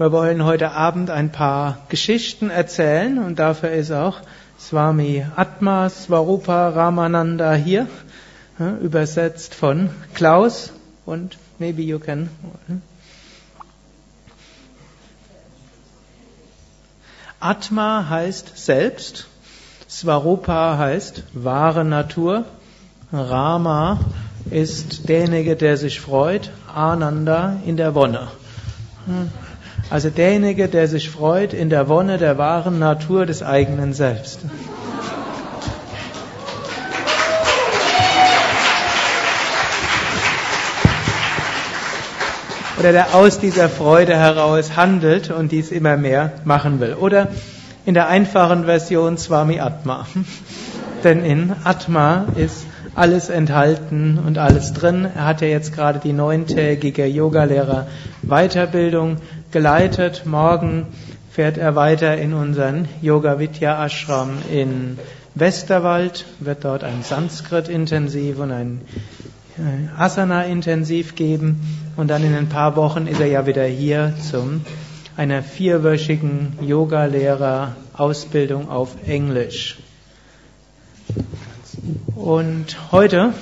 Wir wollen heute Abend ein paar Geschichten erzählen und dafür ist auch Swami Atma Swarupa Ramananda hier, übersetzt von Klaus und maybe you can. Atma heißt selbst, Swarupa heißt wahre Natur, Rama ist derjenige, der sich freut, Ananda in der Wonne. Also derjenige, der sich freut in der Wonne der wahren Natur des eigenen Selbst. Oder der aus dieser Freude heraus handelt und dies immer mehr machen will. Oder in der einfachen Version Swami Atma. Denn in Atma ist alles enthalten und alles drin. Er hat ja jetzt gerade die neuntägige Yogalehrer Weiterbildung geleitet. Morgen fährt er weiter in unseren Yoga Vidya Ashram in Westerwald, wird dort ein Sanskrit-Intensiv und ein äh, Asana-Intensiv geben. Und dann in ein paar Wochen ist er ja wieder hier zum einer vierwöchigen Yoga-Lehrer-Ausbildung auf Englisch. Und heute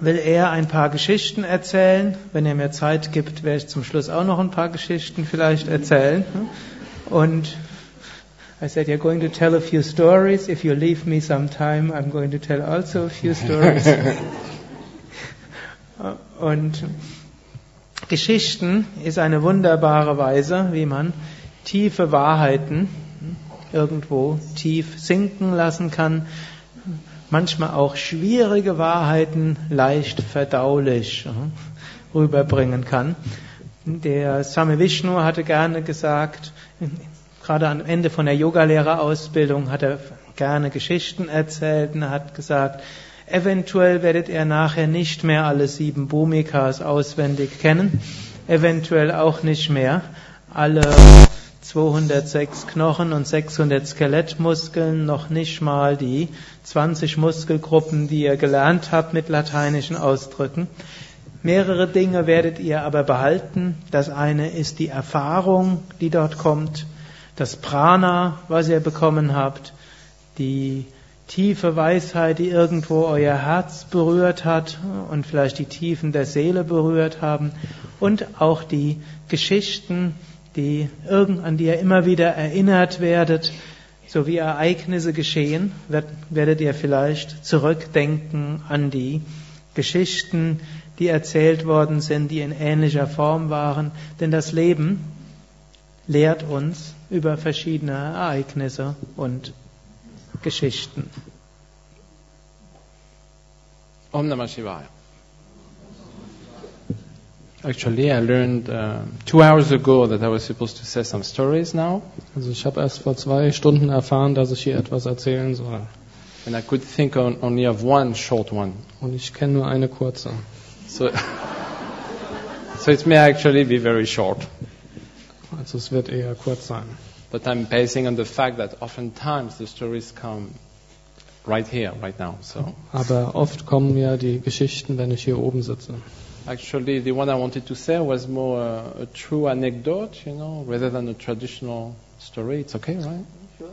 will er ein paar Geschichten erzählen. Wenn er mir Zeit gibt, werde ich zum Schluss auch noch ein paar Geschichten vielleicht erzählen. Und I said, you're going to tell a few stories. If you leave me some time, I'm going to tell also a few stories. Und Geschichten ist eine wunderbare Weise, wie man tiefe Wahrheiten irgendwo tief sinken lassen kann, manchmal auch schwierige Wahrheiten leicht verdaulich rüberbringen kann. Der Swami Vishnu hatte gerne gesagt, gerade am Ende von der Yogalehrerausbildung hat er gerne Geschichten erzählt und hat gesagt, eventuell werdet ihr nachher nicht mehr alle sieben Bhumikas auswendig kennen, eventuell auch nicht mehr alle 206 Knochen und 600 Skelettmuskeln, noch nicht mal die 20 Muskelgruppen, die ihr gelernt habt mit lateinischen Ausdrücken. Mehrere Dinge werdet ihr aber behalten. Das eine ist die Erfahrung, die dort kommt, das Prana, was ihr bekommen habt, die tiefe Weisheit, die irgendwo euer Herz berührt hat und vielleicht die Tiefen der Seele berührt haben und auch die Geschichten, die, an die ihr immer wieder erinnert werdet, so wie Ereignisse geschehen, werdet ihr vielleicht zurückdenken an die Geschichten, die erzählt worden sind, die in ähnlicher Form waren. Denn das Leben lehrt uns über verschiedene Ereignisse und Geschichten. Om Namah Shivaya. Actually, I learned uh, two hours ago that I was supposed to say some stories now. Also ich habe erst vor zwei Stunden erfahren, dass ich hier etwas erzählen soll. And I could think on, only of one short one. Und ich kenne nur eine kurze. So, so it may actually be very short. Also es wird eher kurz sein. But I'm basing on the fact that oftentimes the stories come right here, right now. So. Aber oft kommen ja die Geschichten, wenn ich hier oben sitze. Actually, the one I wanted to say was more a, a true anecdote, you know, rather than a traditional story. It's okay, right?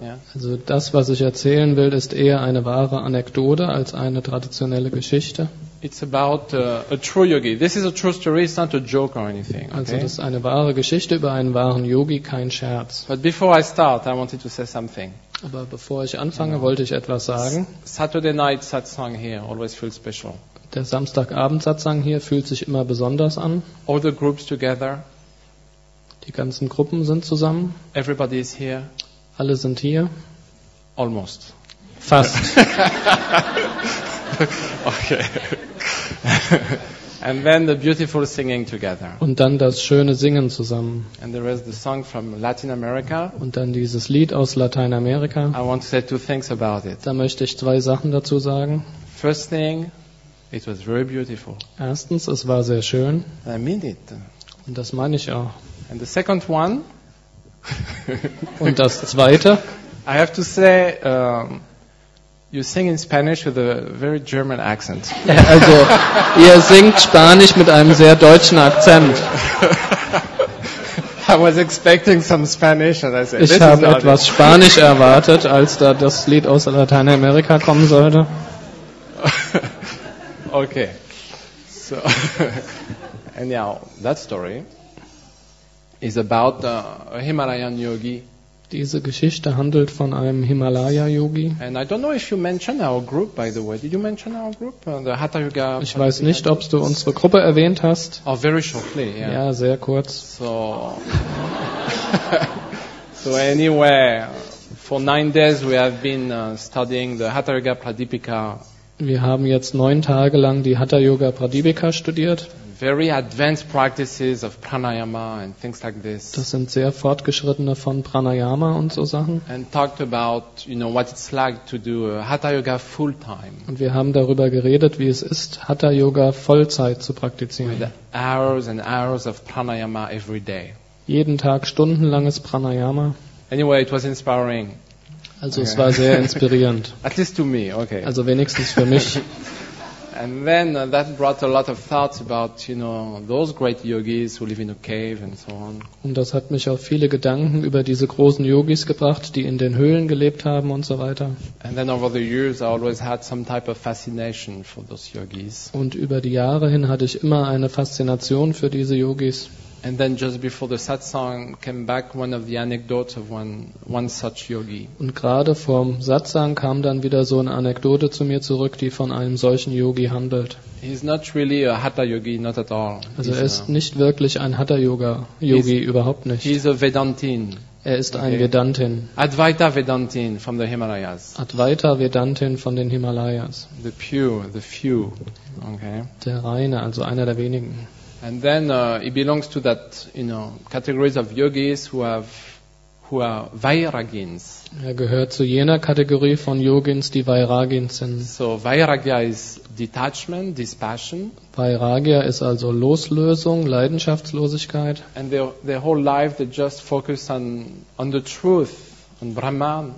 Yeah. Also das, was ich erzählen will, ist eher eine wahre Anekdote als eine traditionelle Geschichte. It's about uh, a true yogi. This is a true story. It's not a joke or anything. Okay? Also das ist eine wahre Geschichte über einen wahren Yogi, kein Scherz. But before I start, I wanted to say something. Aber bevor ich anfange, wollte ich etwas sagen. Saturday night satsang here always feels special. Der Samstagabend-Satsang hier fühlt sich immer besonders an. All the groups together. Die ganzen Gruppen sind zusammen. Everybody is here. Alle sind hier. Almost. Fast. okay. and then the beautiful singing together. Und dann das schöne Singen zusammen. And there is the song from Latin America. Und dann dieses Lied aus Lateinamerika. I want to say two things about it. Da möchte ich zwei Sachen dazu sagen. First thing, it was very beautiful. Erstens, es war sehr schön. I mean it. Und das meine ich auch. And the second one. Und das zweite. I have to say, um, you sing in Spanish with a very German accent. Also, ihr singt Spanisch mit einem sehr deutschen Akzent. I was expecting some Spanish, and I said, this Ich is habe not etwas Spanisch erwartet, als da das Lied aus Lateinamerika kommen sollte. okay. So, anyhow, that story is about uh, a Himalayan yogi. Diese Geschichte handelt von einem Himalaya-Yogi. And I don't know if you mentioned our group, by the way. Did you mention our group? Uh, the Hatha Yoga? Ich weiß nicht, ob du unsere Gruppe erwähnt hast. Oh, very shortly, yeah. Ja, sehr kurz. So, so anyway, for nine days we have been uh, studying the Hatha Yoga Pradipika, Wir haben jetzt neun Tage lang die Hatha Yoga Pradipika studiert. very advanced practices of pranayama and things like this, Das sind sehr fortgeschrittene von Pranayama und so Sachen. and talked about you know what it's like to do Hatha Yoga full time Und wir haben darüber geredet, wie es ist, Hatha Yoga Vollzeit zu with praktizieren. hours and hours of pranayama every day. Jeden Tag stundenlanges Pranayama. Anyway, it was inspiring, Also es Okay. war sehr inspirierend. at least to me. Okay. Also wenigstens für mich. And then uh, that brought a lot of thoughts about, you know, those great yogis who live in a cave and so on. Und das hat mich auf viele Gedanken über diese großen Yogis gebracht, die in den Höhlen gelebt haben und so weiter. And then over the years, I always had some type of fascination for those yogis. Und über die Jahre hin hatte ich immer eine Faszination für diese Yogis. And then just before the satsang came back one of the anecdotes of one, one such yogi. Und gerade vorm Satsang kam dann wieder so eine Anekdote zu mir zurück, die von einem solchen Yogi handelt. He's not really a hatha yogi, not at all. Also he's, er ist a, nicht wirklich ein Hatha-Yoga-Yogi, überhaupt nicht. he's a Vedantin, Er ist ein Okay. Vedantin. Advaita Vedantin from the Himalayas. Advaita Vedantin von den Himalayas. The pure, the few. Okay. Der Reine, also einer der wenigen. And then uh, he belongs to that, you know, categories of yogis who have, who are vairagins. Er gehört zu jener Kategorie von Yogins, die Vairagins sind. So vairagya is detachment, dispassion, Vairagya ist also Loslösung, Leidenschaftslosigkeit. and their, their whole life they just focus on, on the truth, on Brahman.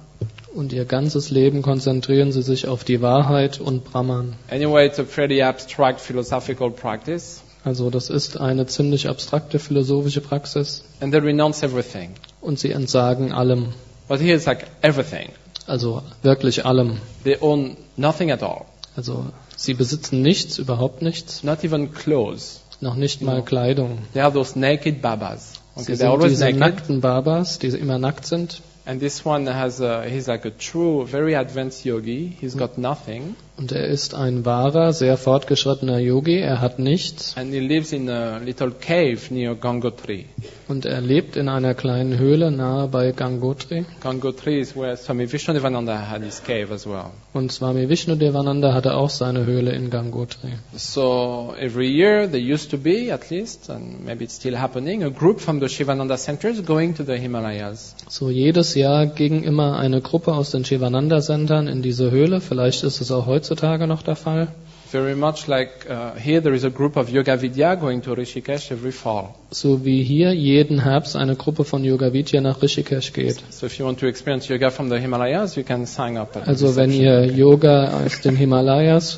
Und ihr ganzes Leben konzentrieren sie sich auf die Wahrheit und Brahman. Anyway, it's a pretty abstract philosophical practice, Also das ist eine ziemlich abstrakte philosophische Praxis. and they renounce everything. Und sie entsagen allem. But here it's like everything. Also wirklich allem. They own nothing at all, Also sie besitzen nichts, überhaupt nichts. not even clothes. Noch nicht mal Kleidung. They are those naked babas. Sie Okay, they're sind diese naked. nackten Babas, die immer nackt sind. And this one has a, he's like a true, very advanced yogi. He's got nothing. Und er ist ein wahrer, sehr fortgeschrittener Yogi. Er hat nichts. And he lives in a little cave near Gangotri. Und er lebt in einer kleinen Höhle nahe bei Gangotri. Gangotri is where Swami Vishnudevananda had his cave as well. Und Swami Vishnudevananda hatte auch seine Höhle in Gangotri. So every year there used to be, at least, and maybe it's still happening, a group from the Shivananda centers going to the Himalayas. So jedes Jahr ging immer eine Gruppe aus den Shivananda-Centern in diese Höhle. Vielleicht ist es auch heutzutage noch der Fall. Very much like uh, here there is a group of Yoga Vidya going to Rishikesh every fall. So wie hier jeden Herbst eine Gruppe von Yoga Vidya nach Rishikesh geht. So if you want to experience yoga from the Himalayas, you can sign up. At Also wenn ihr Yoga aus den Himalayas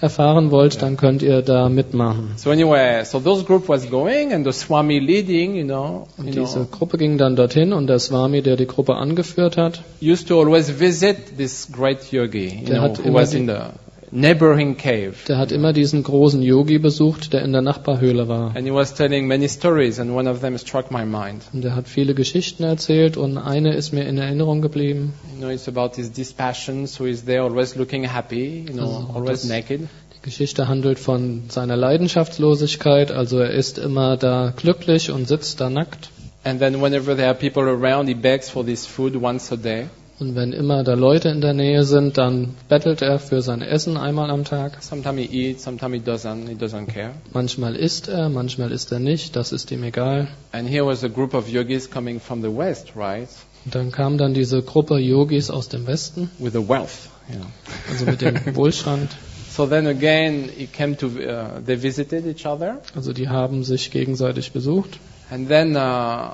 erfahren wollt, dann könnt ihr da mitmachen. So anyway, so those group was going and the Swami leading, you know, you Und diese know, Gruppe ging dann dorthin und der Swami, der die Gruppe angeführt hat, used to always visit this great yogi, you Der know, who was in the neighboring cave. der hat immer diesen großen Yogi besucht, der in der Nachbarhöhle war. And he was telling many stories and one of them struck my mind. Und er hat viele Geschichten erzählt und eine ist mir in Erinnerung geblieben. You know, it's about his dispassion, so he's there always looking happy, you know, Also, always naked. Die Geschichte handelt von seiner Leidenschaftslosigkeit, also er ist immer da glücklich und sitzt da nackt. And then whenever there are people around, he begs for this food once a day. Und wenn immer da Leute in der Nähe sind, dann bettelt er für sein Essen einmal am Tag. Sometimes he eats, sometimes he doesn't, he doesn't care. Manchmal isst er, manchmal isst er nicht, das ist ihm egal. And here was a group of yogis coming from the west, right? Und dann kam dann diese Gruppe Yogis aus dem Westen, With the wealth, know. also mit dem Wohlstand. So then again, he came to, uh, they visited each other. Also die haben sich gegenseitig besucht. And then uh,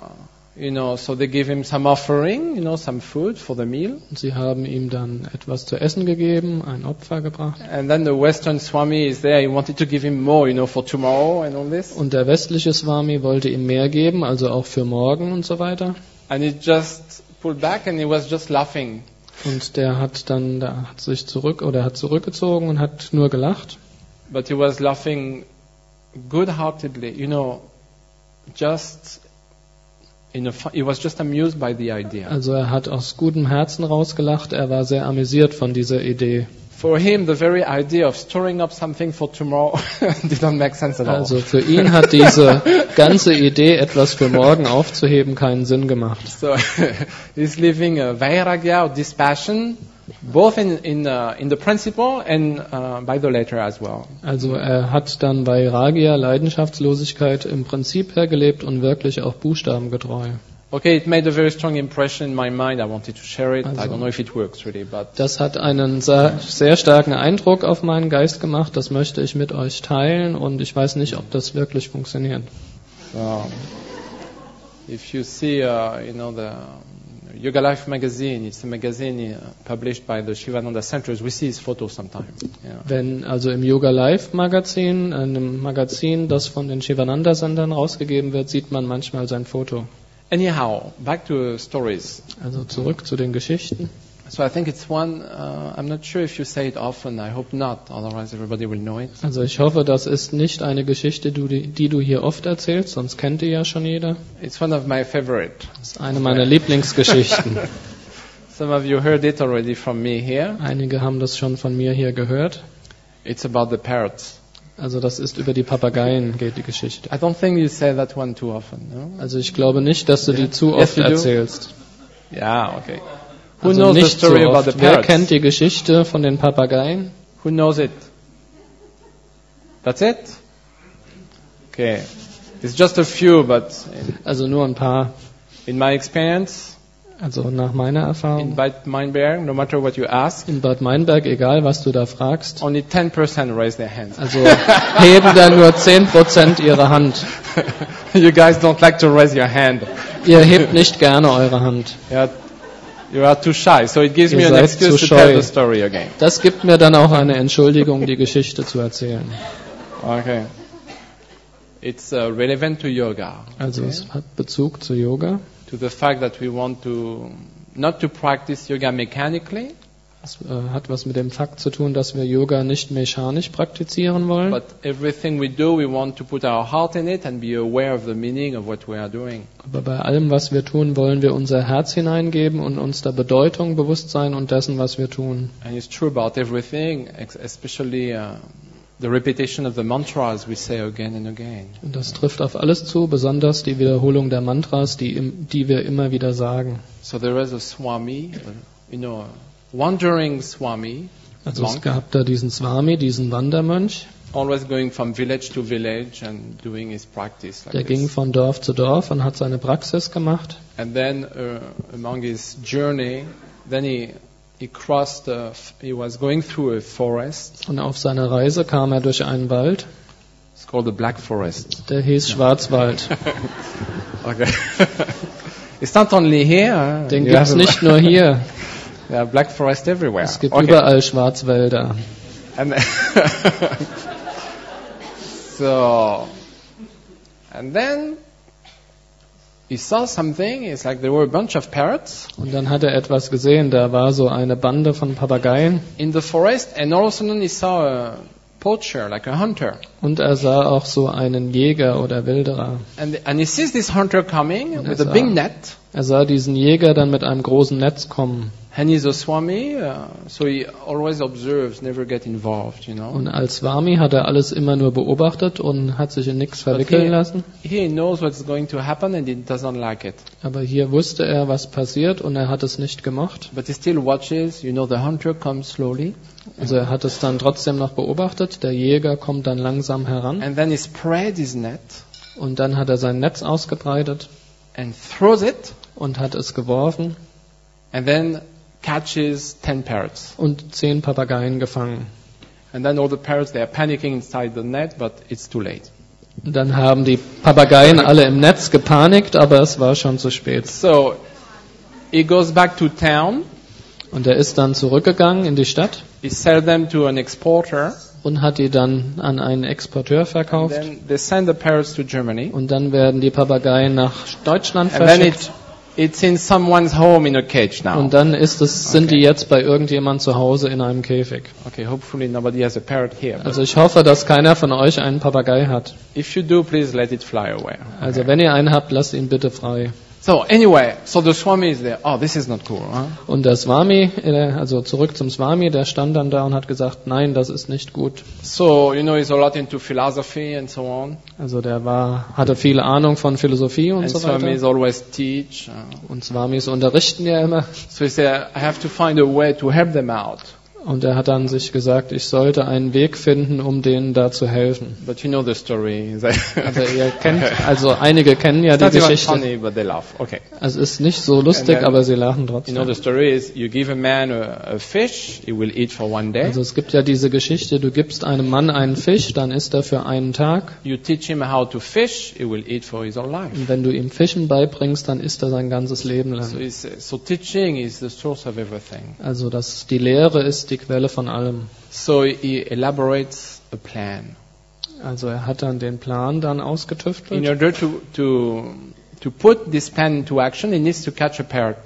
You know, so they give him some offering, you know, some food for the meal. Und sie haben ihm dann etwas zu essen gegeben, ein Opfer gebracht. And then the Western Swami is there. He wanted to give him more, you know, for tomorrow and all this. Und der westliche Swami wollte ihm mehr geben, also auch für morgen und so weiter. And he just pulled back and he was just laughing. Und der hat dann, der hat sich zurück oder hat zurückgezogen und hat nur gelacht. But he was laughing good-heartedly, you know, just Also er hat aus gutem Herzen rausgelacht. Er war sehr amüsiert von dieser Idee. For him, the very idea of storing up something for tomorrow didn't make sense at all. Also für ihn hat diese ganze Idee, etwas für morgen aufzuheben, keinen Sinn gemacht. So he's living a vairagya or dispassion, both in in uh, in the principle and uh, by the letter as well. Also er hat dann bei Ragia Leidenschaftslosigkeit im Prinzip hergelebt und wirklich auch buchstabengetreu. Okay, it made a very strong impression in my mind. I wanted to share it. I Also- don't know if it works really, but Das hat einen sehr, sehr starken Eindruck auf meinen Geist gemacht. Das möchte ich mit euch teilen und ich weiß nicht, ob das wirklich funktioniert. um, if you see, uh, you know, the Yoga Life magazine, it's a magazine uh, published by the Shivananda Centers. We see his photos sometimes. Yeah. Wenn also im Yoga Live Magazin, einem Magazin, das von den Shivananda-Sendern rausgegeben wird, sieht man manchmal sein Foto. Anyhow, back to stories. Also zurück zu den Geschichten. So I think it's one. Uh, I'm not sure if you say it often. I hope not. Otherwise, everybody will know it. Also ich hoffe, das ist nicht eine Geschichte, die, du hier oft erzählst, sonst kennt die ja schon jeder. It's one of my favorite. Das ist eine meiner Lieblingsgeschichten. Some of you heard it already from me here. Einige haben das schon von mir hier gehört. It's about the parrots. Also das ist über die Papageien geht die Geschichte. I don't think you say that one too often. No? Also ich glaube nicht, dass du die zu Yes, oft do. erzählst. Yeah. Okay. Who Also knows the nicht so story about the. Wer kennt die Geschichte von den Papageien? Who knows it? That's it? Okay. It's just a few, but in, Also nur ein paar. in my experience, Also nach meiner in Erfahrung. Bad Meinberg, no matter what you ask, In Bad Meinberg, egal was du da fragst, only 10% raise their hands. also heben da nur 10% ihre Hand. you guys don't like to raise your hand. Ihr hebt nicht gerne eure Hand. You're, you are too shy, so it gives Ihr me an excuse to tell the story again. Das gibt mir dann auch eine Entschuldigung, die Geschichte zu erzählen. Okay. It's uh, relevant to yoga. Also okay? es hat Bezug zu Yoga. to the fact that we want to not to practice yoga mechanically, Es äh, hat was mit dem Fakt zu tun, dass wir Yoga nicht mechanisch praktizieren wollen, but everything we do, we want to put our heart in it and be aware of the meaning of what we are doing. aber bei allem, was wir tun, wollen wir unser Herz hineingeben und uns der Bedeutung bewusst sein und dessen, was wir tun. And it's true about everything, especially uh, the repetition of the mantra, as we say again and again. Und das trifft auf alles zu, besonders die Wiederholung der Mantras, die, die wir immer wieder sagen. So there is a Swami, uh, you know, wandering Swami, Also es gab da diesen Swami, diesen Wandermönch, always going from village to village and doing his practice like der ging this. von Dorf zu Dorf und hat seine Praxis gemacht. And then uh, among his journey, then he he crossed. F- he was going through a forest. Und auf seiner Reise kam er durch einen Wald, It's called the Black Forest. der hieß Schwarzwald. Okay. it's not only here. Den you gibt's a- nicht nur hier, There are Black Forest everywhere. es gibt Okay. überall Schwarzwälder. And so, and then he saw something. It's like there were a bunch of parrots Und dann hat er etwas gesehen, da war so eine Bande von Papageien in the forest, and all of a sudden he saw a poacher, like a hunter. und er sah auch so einen Jäger oder Wilderer. And, and he sees this hunter coming with er a big sah- net. Er sah diesen Jäger dann mit einem großen Netz kommen. And he's a Swami, uh, so he always observes, never get involved, you know. Und als Swami hat er alles immer nur beobachtet und hat sich in nichts verwickeln he, lassen. he knows what's going to happen and he doesn't like it. Aber hier wusste er, was passiert und er hat es nicht gemocht. But he still watches, you know, the hunter comes slowly Also er hat es dann trotzdem noch beobachtet. Der Jäger kommt dann langsam heran and then he spreads his net und dann hat er sein Netz ausgebreitet and throws it und hat es geworfen and then catches 10 parrots. und zehn Papageien gefangen. And then all the parrots, they are panicking inside the net, but it's too late. Und Dann haben die Papageien alle im Netz gepanikt, aber es war schon zu spät. So he goes back to town. Und er ist dann zurückgegangen in die Stadt He sell them to an exporter. und hat die dann an einen Exporteur verkauft. Then they send the parrots to Germany. Und dann werden die Papageien nach Deutschland And then verschickt. it, it's in someone's home in a cage now. Und dann ist es, sind die jetzt bei irgendjemand zu Hause in einem Käfig. Okay, hopefully nobody has a parrot here. Also ich hoffe, dass keiner von euch einen Papagei hat. if you do, please let it fly away. Also wenn ihr einen habt, lasst ihn bitte frei. So anyway, so the Swami is there. Oh, this is not cool, huh? Und der Swami, äh, also zurück zum Swami, der stand dann da und hat gesagt, nein, das ist nicht gut. So, you know, he's a lot into philosophy and so on. Also der war, hatte viel Ahnung von Philosophie und And so Swamis weiter. always teach. Uh, Und Swamis unterrichten ja immer. so he said, I have to find a way to help them out. Und er hat dann sich gesagt, ich sollte einen Weg finden, um denen da zu helfen. But you know the story. Also ihr kennt, also einige kennen ja die Geschichte. funny, but they laugh. Okay. Also es ist nicht so lustig, then- aber sie lachen You know trotzdem. the story is you give a man a, a fish, he will eat for one day. Also es gibt ja diese Geschichte, du gibst einem Mann einen Fisch, dann isst er für einen Tag. You teach him how to fish, he will eat for his whole life. Und wenn du ihm Fischen beibringst, dann isst er sein ganzes Leben lang. it's, so teaching is the source of everything. Also das, die Lehre ist die Quelle von allem. So he elaborates a plan. Also er hat dann den Plan dann In ausgetüftelt. order to, to, to put this plan into action, he needs to catch a parrot.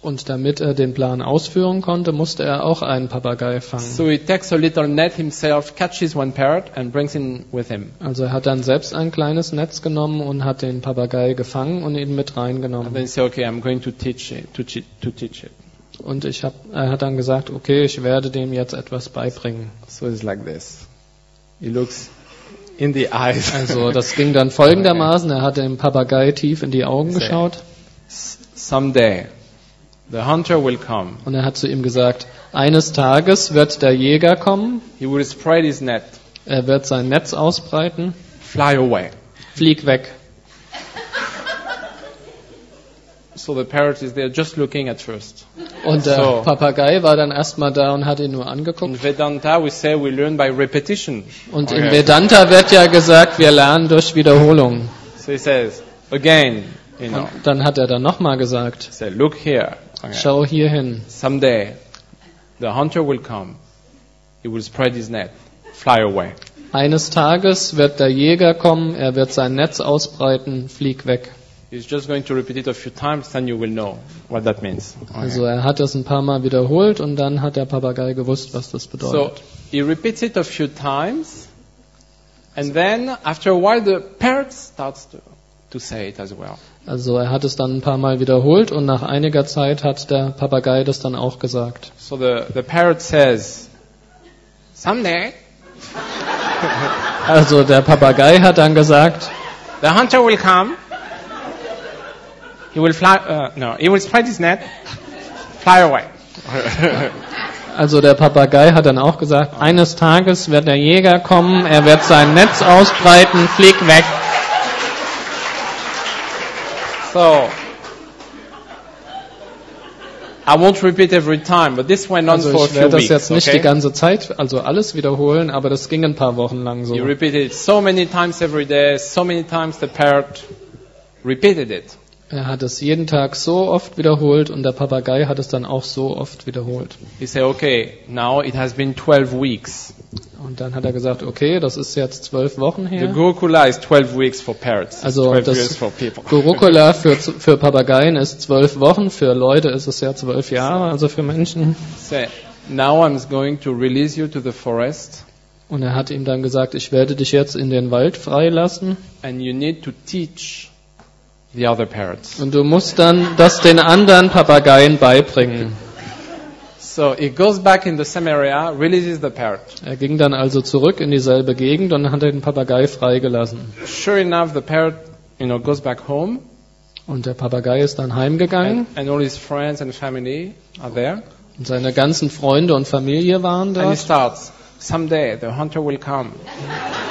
Und damit er den Plan ausführen konnte, musste er auch einen Papagei fangen. So he takes a little net himself, catches one parrot, and brings him with him. Also er hat dann selbst ein kleines Netz genommen und hat den Papagei gefangen und ihn mit And then reingenommen. he said, okay, I'm going to teach it, to, to teach it. Und ich hab, er hat dann gesagt, okay, ich werde dem jetzt etwas beibringen. So it's like this. He looks in the eyes. Also das ging dann folgendermaßen, er hat dem Papagei tief in die Augen geschaut Someday, the hunter will come. und er hat zu ihm gesagt, eines Tages wird der Jäger kommen, He will spread his net, er wird sein Netz ausbreiten, fly away. flieg weg. So the parrot is there just looking at first. Und der So. Papagei war dann erstmal da und hat ihn nur angeguckt. In Vedanta, we say we learn by repetition. Und Okay. in Vedanta wird ja gesagt, wir lernen durch Wiederholung. So he says, again, you know, Und dann hat er dann nochmal gesagt, say, look here. Okay. schau hier hin. Someday, the hunter will come. He will spread his net, fly away. Eines Tages wird der Jäger kommen, er wird sein Netz ausbreiten, flieg weg. He's just going to repeat it a few times, then you will know what that means. Okay. Also er hat das ein paar Mal wiederholt und dann hat der Papagei gewusst, was das So bedeutet. he repeats it a few times, and then after a while, the parrot starts to, to say it as well. Also er hat es dann ein paar Mal wiederholt und nach einiger Zeit hat der Papagei das dann auch gesagt. So the, the parrot says, Someday, Also der Papagei hat dann gesagt, the hunter will come. He will fly, uh, no, he will spread his net, fly away. also der Papagei hat dann auch gesagt, eines Tages wird der Jäger kommen, er wird sein Netz ausbreiten, flieg weg. so, I won't repeat every time, but this went on Also for a ich few werde das weeks. jetzt nicht die okay? ganze Zeit, also alles wiederholen, aber das ging ein paar Wochen lang so. He repeated it so many times every day, so many times the parrot repeated it. Er hat es jeden Tag so oft wiederholt und der Papagei hat es dann auch so oft wiederholt. He said, okay, now it has been 12 weeks. Und dann hat er gesagt, okay, das ist jetzt zwölf Wochen The her. Gurukula is 12 weeks for parrots. Also 12 das. Gurukula für, für Papageien ist zwölf Wochen, für Leute ist es ja zwölf Jahre, also für Menschen. So, now I'm going to release you to the forest Und er hat ihm dann gesagt, ich werde dich jetzt in den Wald freilassen and you need to teach the other parrots. und du musst dann das den anderen Papageien beibringen. So he goes back in the same area, releases the parrot. Er ging dann also zurück in dieselbe Gegend und hat den Papagei freigelassen. Sure enough, the parrot, you know, goes back home Und der Papagei ist dann heimgegangen and, and all his friends and family are there. und seine ganzen Freunde und Familie waren And he starts, someday the hunter will come.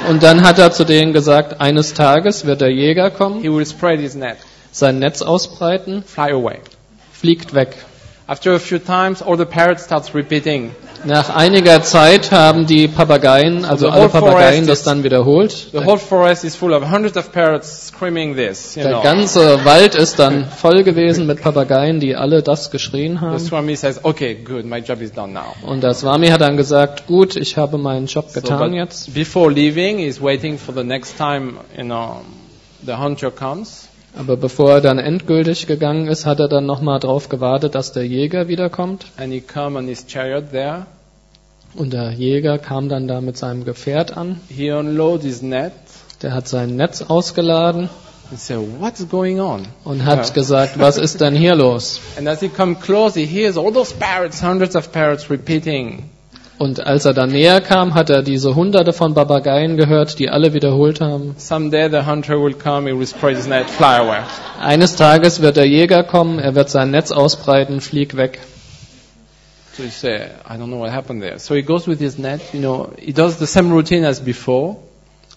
Und dann hat er zu denen gesagt, eines Tages wird der Jäger kommen, He will spread his net, sein Netz ausbreiten, fly away. fliegt weg. After a few times, all the parrots starts repeating. Nach einiger Zeit haben die Papageien, also The alle Papageien, das dann wiederholt. The whole forest is full of hundreds of parrots screaming this. You Der know. ganze Wald ist dann voll gewesen mit Papageien, die alle das geschrien The haben. Swami says, okay, good, my job is done now. Und der Swami hat dann gesagt, gut, ich habe meinen Job So, getan but jetzt. Before leaving, he's waiting for the next time, you know, the hunter comes. Aber bevor er dann endgültig gegangen ist, hat er dann nochmal drauf gewartet, dass der Jäger wiederkommt. And he come on his chariot there. Und der Jäger kam dann da mit seinem Gefährt an. He unloads his net. Der hat sein Netz ausgeladen say, what's going on? und hat Ja. gesagt, was ist denn hier los? And as he comes close, he hears all those parrots, hundreds of parrots repeating. Und als er dann näher kam, hat er diese hunderte von Papageien gehört, die alle wiederholt haben. Someday the hunter will come, he will spread his net, fly away. Eines Tages wird der Jäger kommen, er wird sein Netz ausbreiten, flieg weg. So he say, I don't know what happened there. So he goes with his net, you know, he does the same routine as before.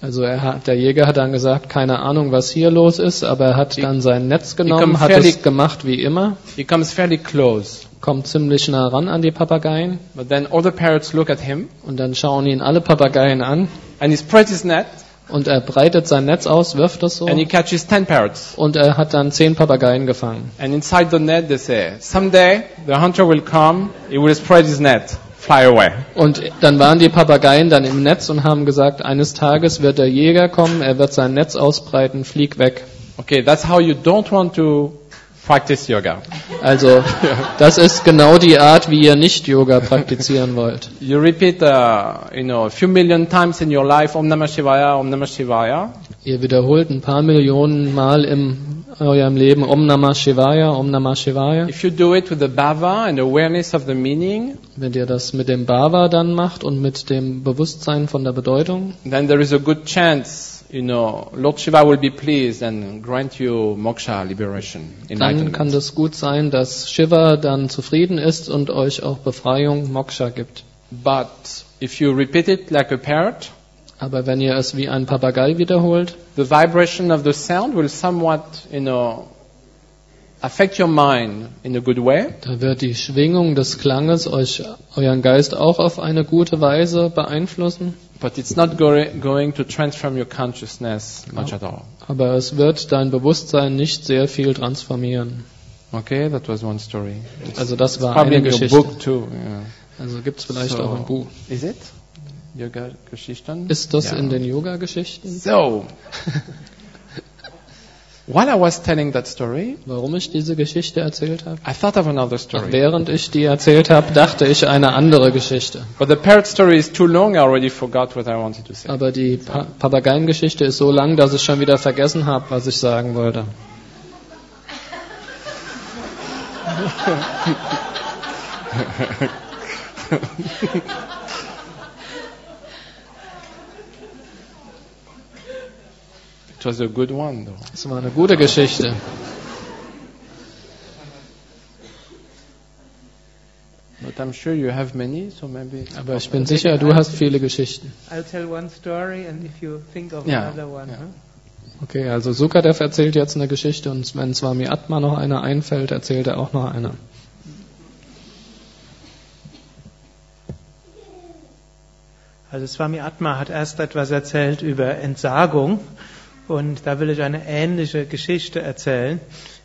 Also er hat, der Jäger hat dann gesagt, keine Ahnung, was hier los ist, aber er hat dann sein Netz genommen, hat fairly- es gemacht wie immer, He comes fairly close. Kommt ziemlich nah ran an die Papageien But then all the parrots look at him und dann schauen ihn alle Papageien an and he spreads his net und er breitet sein Netz aus, wirft es so and he catches 10 parrots. und er hat dann zehn Papageien gefangen. And inside the net they say, someday the hunter will come, he will spread his net, fly away. Und dann waren die Papageien dann im Netz und haben gesagt, eines Tages wird der Jäger kommen, er wird sein Netz ausbreiten, flieg weg. Okay, that's how you don't want to practice yoga. Also das ist genau die Art, wie ihr nicht Yoga praktizieren wollt. You repeat, uh, you know, a few million times in your life, Om Namah Shivaya, Om Namah Shivaya. Ihr wiederholt ein paar Millionen Mal in eurem Leben Om Namah Shivaya, Om Namah Shivaya. If you do it with the bhava and awareness of the meaning, Wenn ihr das mit dem Bhava dann macht und mit dem Bewusstsein von der Bedeutung, then there is a good chance, you know, Lord Shiva will be pleased and grant you moksha, liberation, dann kann das gut sein, dass Shiva dann zufrieden ist und euch auch Befreiung, Moksha gibt. But if you repeat it like a parrot, Aber wenn ihr es wie ein Papagei wiederholt, the vibration of the sound will somewhat, you know, affect your mind in a good way. da wird die Schwingung des Klanges euch, euren Geist auch auf eine gute Weise beeinflussen. But it's not go- going to transform your consciousness much at all. Aber es wird dein Bewusstsein nicht sehr viel transformieren. Okay, that was one story. It's Also das war eine Geschichte. book too. Yeah. Also gibt es vielleicht So- auch ein Buch. Is it? Yoga? Ist das Yeah. in den Yoga-Geschichten? So, while I was telling that story, Warum ich diese Geschichte erzählt habe? I thought of another story. während ich die erzählt habe, dachte ich eine andere Geschichte. But the parrot story is too long, I already forgot what I wanted to say. Aber die pa Papageiengeschichte ist so lang, dass ich schon wieder vergessen habe, was ich sagen wollte. It was a good one though. Das war eine gute Geschichte. But I'm sure you have many, so maybe. Aber ich bin sicher, du hast viele Geschichten. I'll tell one story and if you think of Yeah, another one. yeah. huh? Okay, also Sukadev erzählt jetzt eine Geschichte und wenn Swami Atma noch eine einfällt, erzählt er auch noch eine. Also Swami Atma hat erst etwas erzählt über Entsagung und da will ich eine ähnliche Geschichte erzählen.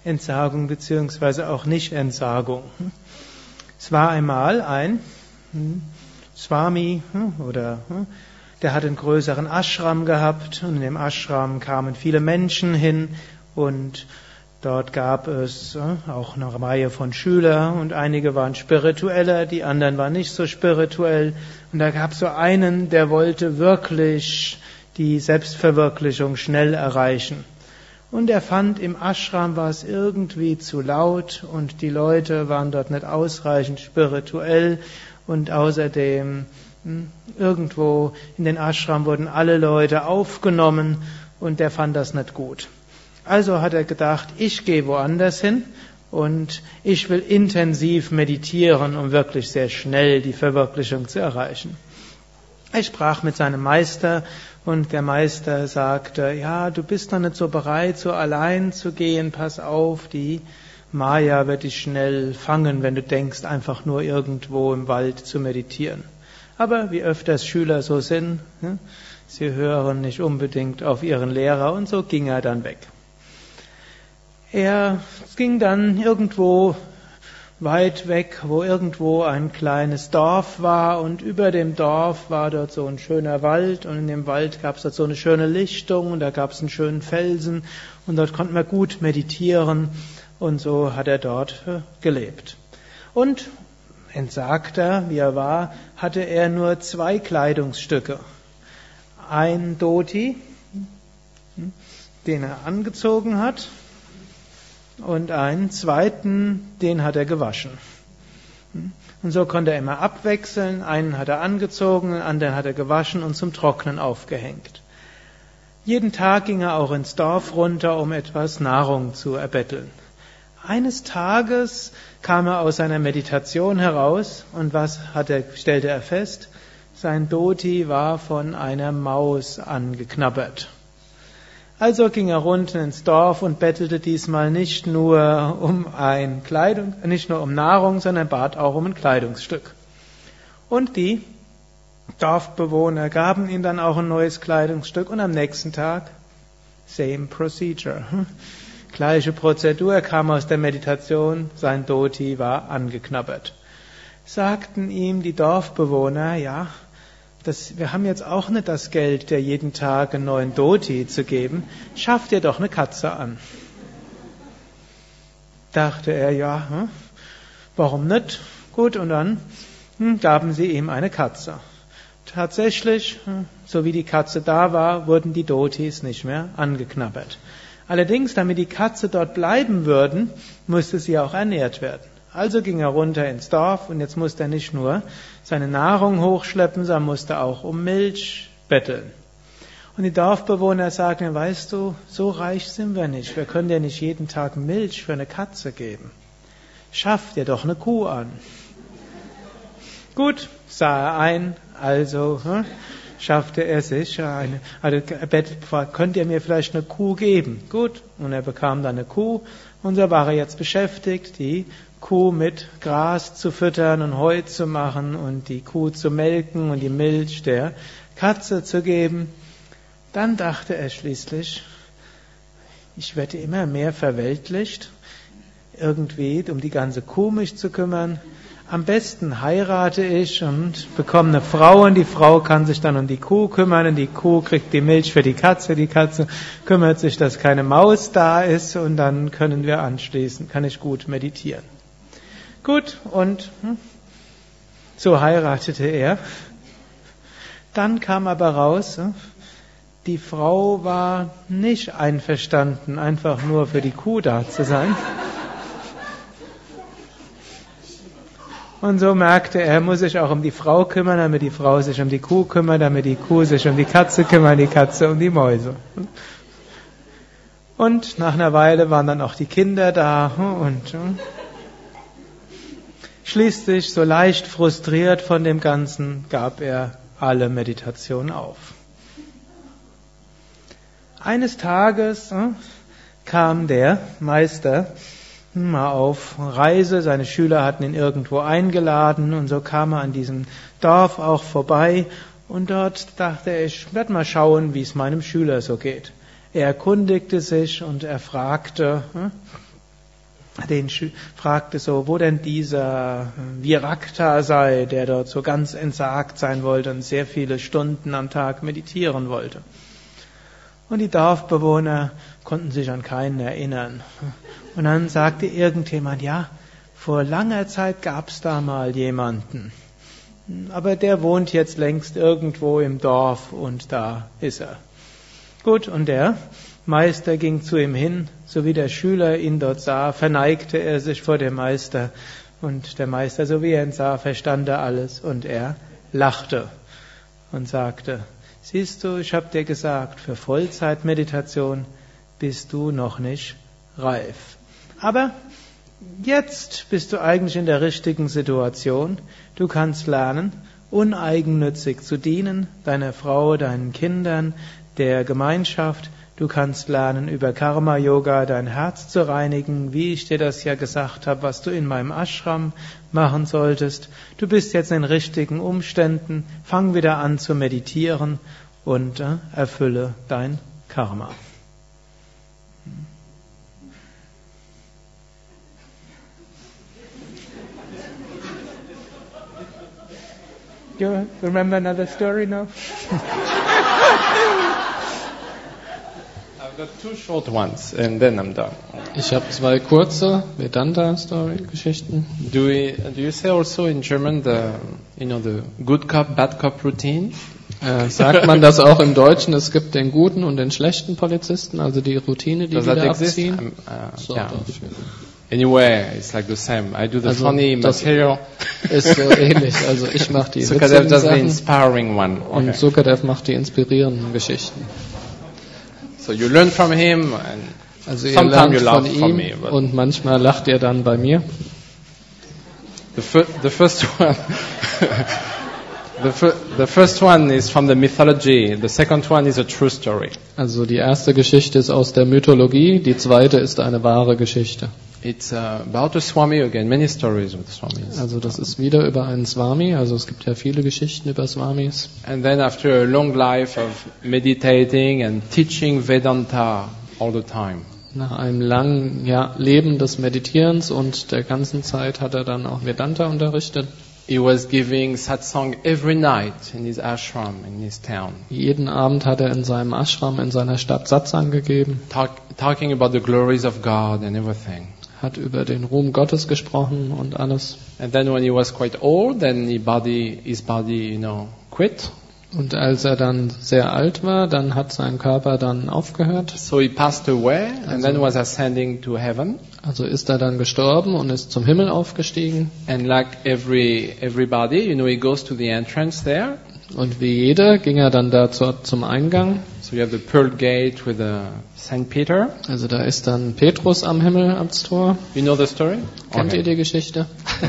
Entsagung beziehungsweise auch Nicht-Entsagung. Es war einmal ein hm, Swami hm, oder hm, der hat einen größeren Ashram gehabt und in dem Ashram kamen viele Menschen hin und dort gab es auch eine Reihe von Schülern und einige waren spiritueller, die anderen waren nicht so spirituell und da gab es so einen, der wollte wirklich die Selbstverwirklichung schnell erreichen. Und er fand, im Ashram war es irgendwie zu laut und die Leute waren dort nicht ausreichend spirituell und außerdem hm, irgendwo in den Ashram wurden alle Leute aufgenommen und der fand das nicht gut. Also hat er gedacht, ich gehe woanders hin und ich will intensiv meditieren, um wirklich sehr schnell die Verwirklichung zu erreichen. Er sprach mit seinem Meister und der Meister sagte, ja, du bist noch nicht so bereit, so allein zu gehen, pass auf, die Maya wird dich schnell fangen, wenn du denkst, einfach nur irgendwo im Wald zu meditieren. Aber wie öfters Schüler so sind, ne, sie hören nicht unbedingt auf ihren Lehrer und so ging er dann weg. Er ging dann irgendwo weit weg, wo irgendwo ein kleines Dorf war und über dem Dorf war dort so ein schöner Wald und in dem Wald gab es dort so eine schöne Lichtung und da gab es einen schönen Felsen und dort konnte man gut meditieren und so hat er dort äh, gelebt. Und entsagter, wie er war, hatte er nur zwei Kleidungsstücke. Ein Doti, hm, den er angezogen hat, und einen zweiten, den hat er gewaschen. Und so konnte er immer abwechseln. Einen hat er angezogen, den anderen hat er gewaschen und zum Trocknen aufgehängt. Jeden Tag ging er auch ins Dorf runter, um etwas Nahrung zu erbetteln. Eines Tages kam er aus seiner Meditation heraus und was hat er, stellte er fest? Sein Doti war von einer Maus angeknabbert. Also ging er runter ins Dorf und bettelte diesmal nicht nur um ein Kleidung, nicht nur um Nahrung, sondern bat auch um ein Kleidungsstück. Und die Dorfbewohner gaben ihm dann auch ein neues Kleidungsstück und am nächsten Tag same procedure. Gleiche Prozedur, kam aus der Meditation, sein Doti war angeknabbert. Sagten ihm die Dorfbewohner, ja, das, wir haben jetzt auch nicht das Geld, dir jeden Tag einen neuen Doti zu geben. Schaff dir doch eine Katze an. Dachte er, ja, hm, warum nicht? Gut, und dann hm, gaben sie ihm eine Katze. Tatsächlich, hm, so wie die Katze da war, wurden die Dotis nicht mehr angeknabbert. Allerdings, damit die Katze dort bleiben würden, musste sie auch ernährt werden. Also ging er runter ins Dorf und jetzt musste er nicht nur seine Nahrung hochschleppen, sondern musste auch um Milch betteln. Und die Dorfbewohner sagten, weißt du, so reich sind wir nicht. Wir können dir nicht jeden Tag Milch für eine Katze geben. Schaff dir doch eine Kuh an. Gut, sah er ein, also hm, schaffte er sich eine, also könnt ihr mir vielleicht eine Kuh geben? Gut, und er bekam dann eine Kuh und so war er jetzt beschäftigt, die Kuh mit Gras zu füttern und Heu zu machen und die Kuh zu melken und die Milch der Katze zu geben. Dann dachte er schließlich, ich werde immer mehr verweltlicht, irgendwie um die ganze Kuh mich zu kümmern. Am besten heirate ich und bekomme eine Frau und die Frau kann sich dann um die Kuh kümmern und die Kuh kriegt die Milch für die Katze, die Katze kümmert sich, dass keine Maus da ist und dann können wir anschließen, kann ich gut meditieren. Gut, und hm, so heiratete er. Dann kam aber raus, hm, die Frau war nicht einverstanden, einfach nur für die Kuh da zu sein. Und so merkte er, muss sich auch um die Frau kümmern, damit die Frau sich um die Kuh kümmert, damit die Kuh sich um die Katze kümmert, die Katze um die Mäuse. Und nach einer Weile waren dann auch die Kinder da hm, und Schließlich, so leicht frustriert von dem Ganzen, gab er alle Meditationen auf. Eines Tages äh, kam der Meister mal auf Reise, seine Schüler hatten ihn irgendwo eingeladen und so kam er an diesem Dorf auch vorbei und dort dachte er, ich werde mal schauen, wie es meinem Schüler so geht. Er erkundigte sich und er fragte, äh, den fragte so, wo denn dieser Virakta sei, der dort so ganz entsagt sein wollte und sehr viele Stunden am Tag meditieren wollte. Und die Dorfbewohner konnten sich an keinen erinnern. Und dann sagte irgendjemand, ja, vor langer Zeit gab's da mal jemanden. Aber der wohnt jetzt längst irgendwo im Dorf und da ist er. Gut, und der Meister ging zu ihm hin, so wie der Schüler ihn dort sah, verneigte er sich vor dem Meister, und der Meister, so wie er ihn sah, verstand er alles, und er lachte und sagte, siehst du, ich habe dir gesagt, für Vollzeitmeditation bist du noch nicht reif. Aber jetzt bist du eigentlich in der richtigen Situation. Du kannst lernen, uneigennützig zu dienen, deiner Frau, deinen Kindern, der Gemeinschaft, Du kannst lernen, über Karma Yoga dein Herz zu reinigen, wie ich dir das ja gesagt habe, was du in meinem Ashram machen solltest. Du bist jetzt in richtigen Umständen. Fang wieder an zu meditieren und äh, erfülle dein Karma. You remember another story now? I've got two short ones, and then I'm done. Ich habe zwei kurze Vedanta-Story-Geschichten. Do we, do you say also in German the, you know, the good cop, bad cop routine? Äh, sagt man das auch im Deutschen? Es gibt den guten und den schlechten Polizisten, also die Routine, die Does wieder exist? abziehen. Uh, So, yeah. Anyway, it's like the same. I do the Also, funny material. ist so ähnlich. Also ich mache die Sukadev does the inspiring one. und Okay. Sukadev macht die inspirierenden Geschichten. So you learn from him, and Also ihr Sometimes lernt you von ihm me, und manchmal lacht ihr dann bei mir. the, fir- the first one. The, fir- the first one is from the mythology. The second one is a true story. Also die erste Geschichte ist aus der Mythologie, die zweite ist eine wahre Geschichte. It's uh, about a Swami again. Many stories with Swamis. Also das ist wieder über einen Swami, also es gibt ja viele Geschichten über Swamis. And then after a long life of meditating and teaching Vedanta all the time, Nach einem langen ja, Leben des Meditierens und der ganzen Zeit hat er dann auch Vedanta unterrichtet. he was giving satsang every night in his ashram in his town, Jeden Abend hat er in seinem Ashram in seiner Stadt Satsang gegeben, talk, talking about the glories of God and everything. Hat über den Ruhm Gottes gesprochen und alles. And then when he was quite old, then his body, his body, you know, quit. Und als er dann sehr alt war, dann hat sein Körper dann aufgehört. So he passed away and Also- then was ascending to heaven. Also ist er dann gestorben und ist zum Himmel aufgestiegen. And like every everybody, you know, he goes to the entrance there. Und wie jeder ging er dann da zum Eingang. So you have the Pearl Gate with the Saint Peter. Also da ist dann Petrus am Himmel ans Tor. You know the story? Kennt Okay. ihr die Geschichte?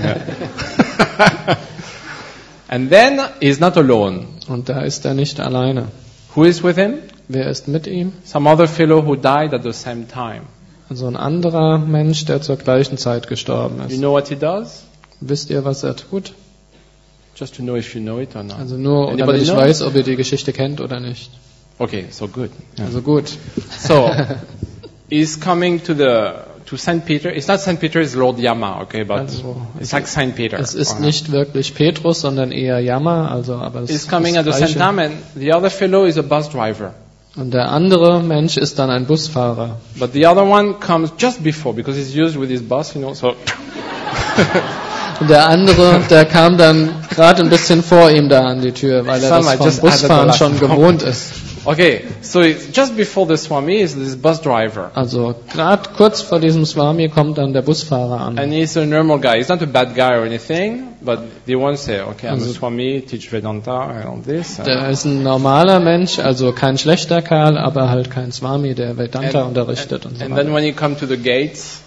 and then he's not alone. Und da ist er nicht alleine. Who is with him? Wer ist mit ihm? Some other fellow who died at the same time. Also ein anderer Mensch, der zur gleichen Zeit gestorben You ist. know what he does? Wisst ihr, was er tut? Just to know if you know it or not. Also nur, Anybody damit ich know? weiß, ob ihr die Geschichte kennt oder nicht. Okay, so good. Yeah. Also gut. So he's coming to the to Saint Peter. It's not Saint Peter, it's Lord Yama. Okay, but Also, it's like Saint Peter. Es ist Uh-huh. nicht wirklich Petrus, sondern eher Jammer. Also, aber es He's coming at the same time, and the other fellow is a bus driver. Und der andere Mensch ist dann ein Busfahrer. But the other one comes just before because he's used with his bus, you know. So Und der andere, der kam dann gerade ein bisschen vor ihm da an die Tür, weil er Some das vom Busfahren schon gewohnt ist. Okay, so it's just before the Swami is this bus driver, Also gerade kurz vor diesem Swami kommt dann der Busfahrer an. and he's a normal guy. He's not a bad guy or anything, but they won't say, okay, I'm a Swami, teach Vedanta and all this. Der ist ein normaler Mensch, also kein schlechter Kerl, aber halt kein Swami, der Vedanta unterrichtet und so weiter. and then when you come to the gates,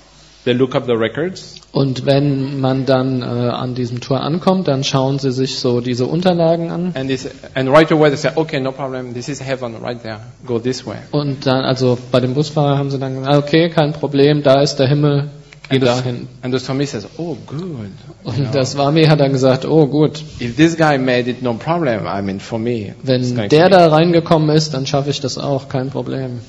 they look up the records. Und wenn man dann äh, an diesem Tor ankommt, dann schauen sie sich so diese Unterlagen an. And, this, and right away they say, okay, no problem, this is heaven right there, go this way. Und dann, also bei dem Busfahrer haben sie dann gesagt, okay, kein Problem, da ist der Himmel, geh And the, dahin. and the Swami says, oh, good. You know, Und der Swami hat dann gesagt, oh gut, if this guy made it, no problem. I mean, for me. it's wenn der da reingekommen ist, dann schaffe ich das auch, kein Problem.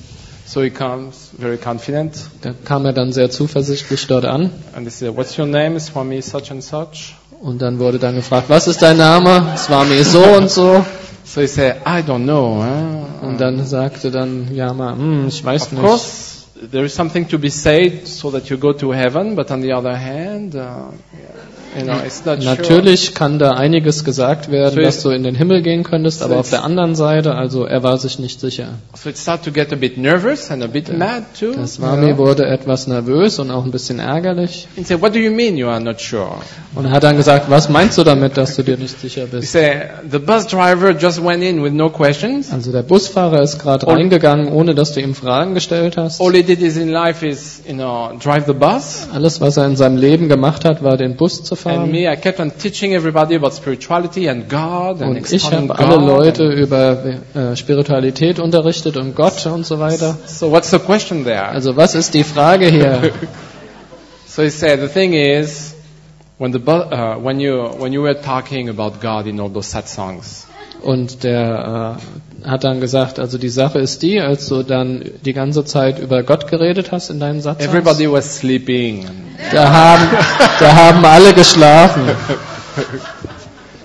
So he comes very confident, Da kam er dann sehr zuversichtlich dort an and they say, what's your name? Swami such and such. und dann wurde dann gefragt, was ist dein Name? Swami so und so. So he said, I don't know. Huh? Und dann sagte dann Yama, hm, ich weiß of nicht. course, there is something to be said so that you go to heaven, but on the other hand, uh, you know, it's not sure. Natürlich kann da einiges gesagt werden, So dass du in den Himmel gehen könntest, so aber auf der anderen Seite, also er war sich nicht sicher. So it started to get a bit nervous and a bit mad too. Der Swami wurde etwas nervös und auch ein bisschen ärgerlich He said, what do you mean you are not sure? und hat dann gesagt, was meinst du damit, dass du dir nicht sicher He bist? said, the bus driver just went in with no questions. Also der Busfahrer ist gerade reingegangen, ohne dass du ihm Fragen gestellt hast. All he did is in life is, you know, drive the bus. Alles, was er in seinem Leben gemacht hat, war den Bus zu And fahren. me, I kept on teaching everybody about spirituality and God and Und ich habe alle. Leute über äh, Spiritualität unterrichtet und Gott und so weiter. So what's the question there? Also was ist die Frage hier? So he said, the thing is, when the uh, when you when you were talking about God in all those sad songs, Und der äh, hat dann gesagt, also die Sache ist die, als du dann die ganze Zeit über Gott geredet hast in deinem Satz, everybody was sleeping. da haben, da haben alle geschlafen.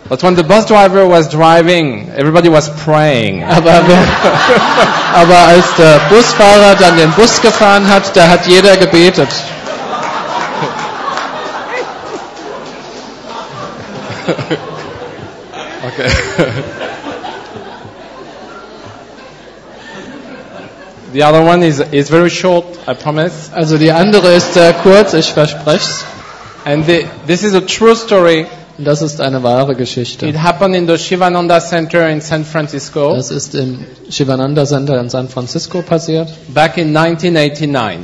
But when the bus driver was driving, everybody was praying. Aber, aber als der Busfahrer dann den Bus gefahren hat, da hat jeder gebetet. Okay. The other one is is very short, I promise. Also die andere ist sehr kurz, ich verspreche And the, this is a true story. Und das ist eine wahre Geschichte. It happened in the Shivananda Center in San Francisco Das ist im Shivananda Center in San Francisco passiert, back in 1989.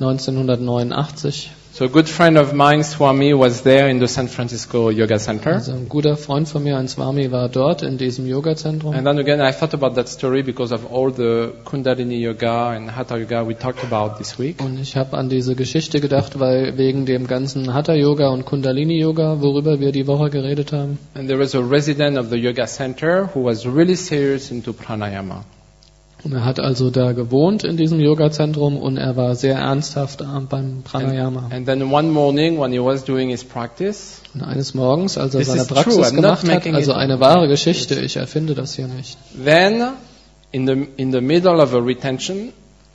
1989. So a good friend of mine, Swami, was there in the San Francisco Yoga Center. Also ein guter Freund von mir, ein Swami, war dort in diesem Yoga-Zentrum. And then again, I thought about that story because of all the Kundalini Yoga and Hatha Yoga we talked about this week. Und ich habe an diese Geschichte gedacht, weil wegen dem ganzen Hatha-Yoga und Kundalini-Yoga, worüber wir die Woche geredet haben. And there was a resident of the Yoga Center who was really serious into pranayama. Und er hat also da gewohnt in diesem Yoga-Zentrum und er war sehr ernsthaft beim Pranayama. And then one morning when he was doing his practice, Und eines Morgens, als er seine Praxis gemacht hat, also eine wahre Geschichte, ich erfinde das hier nicht. then in the, in the middle of a retention,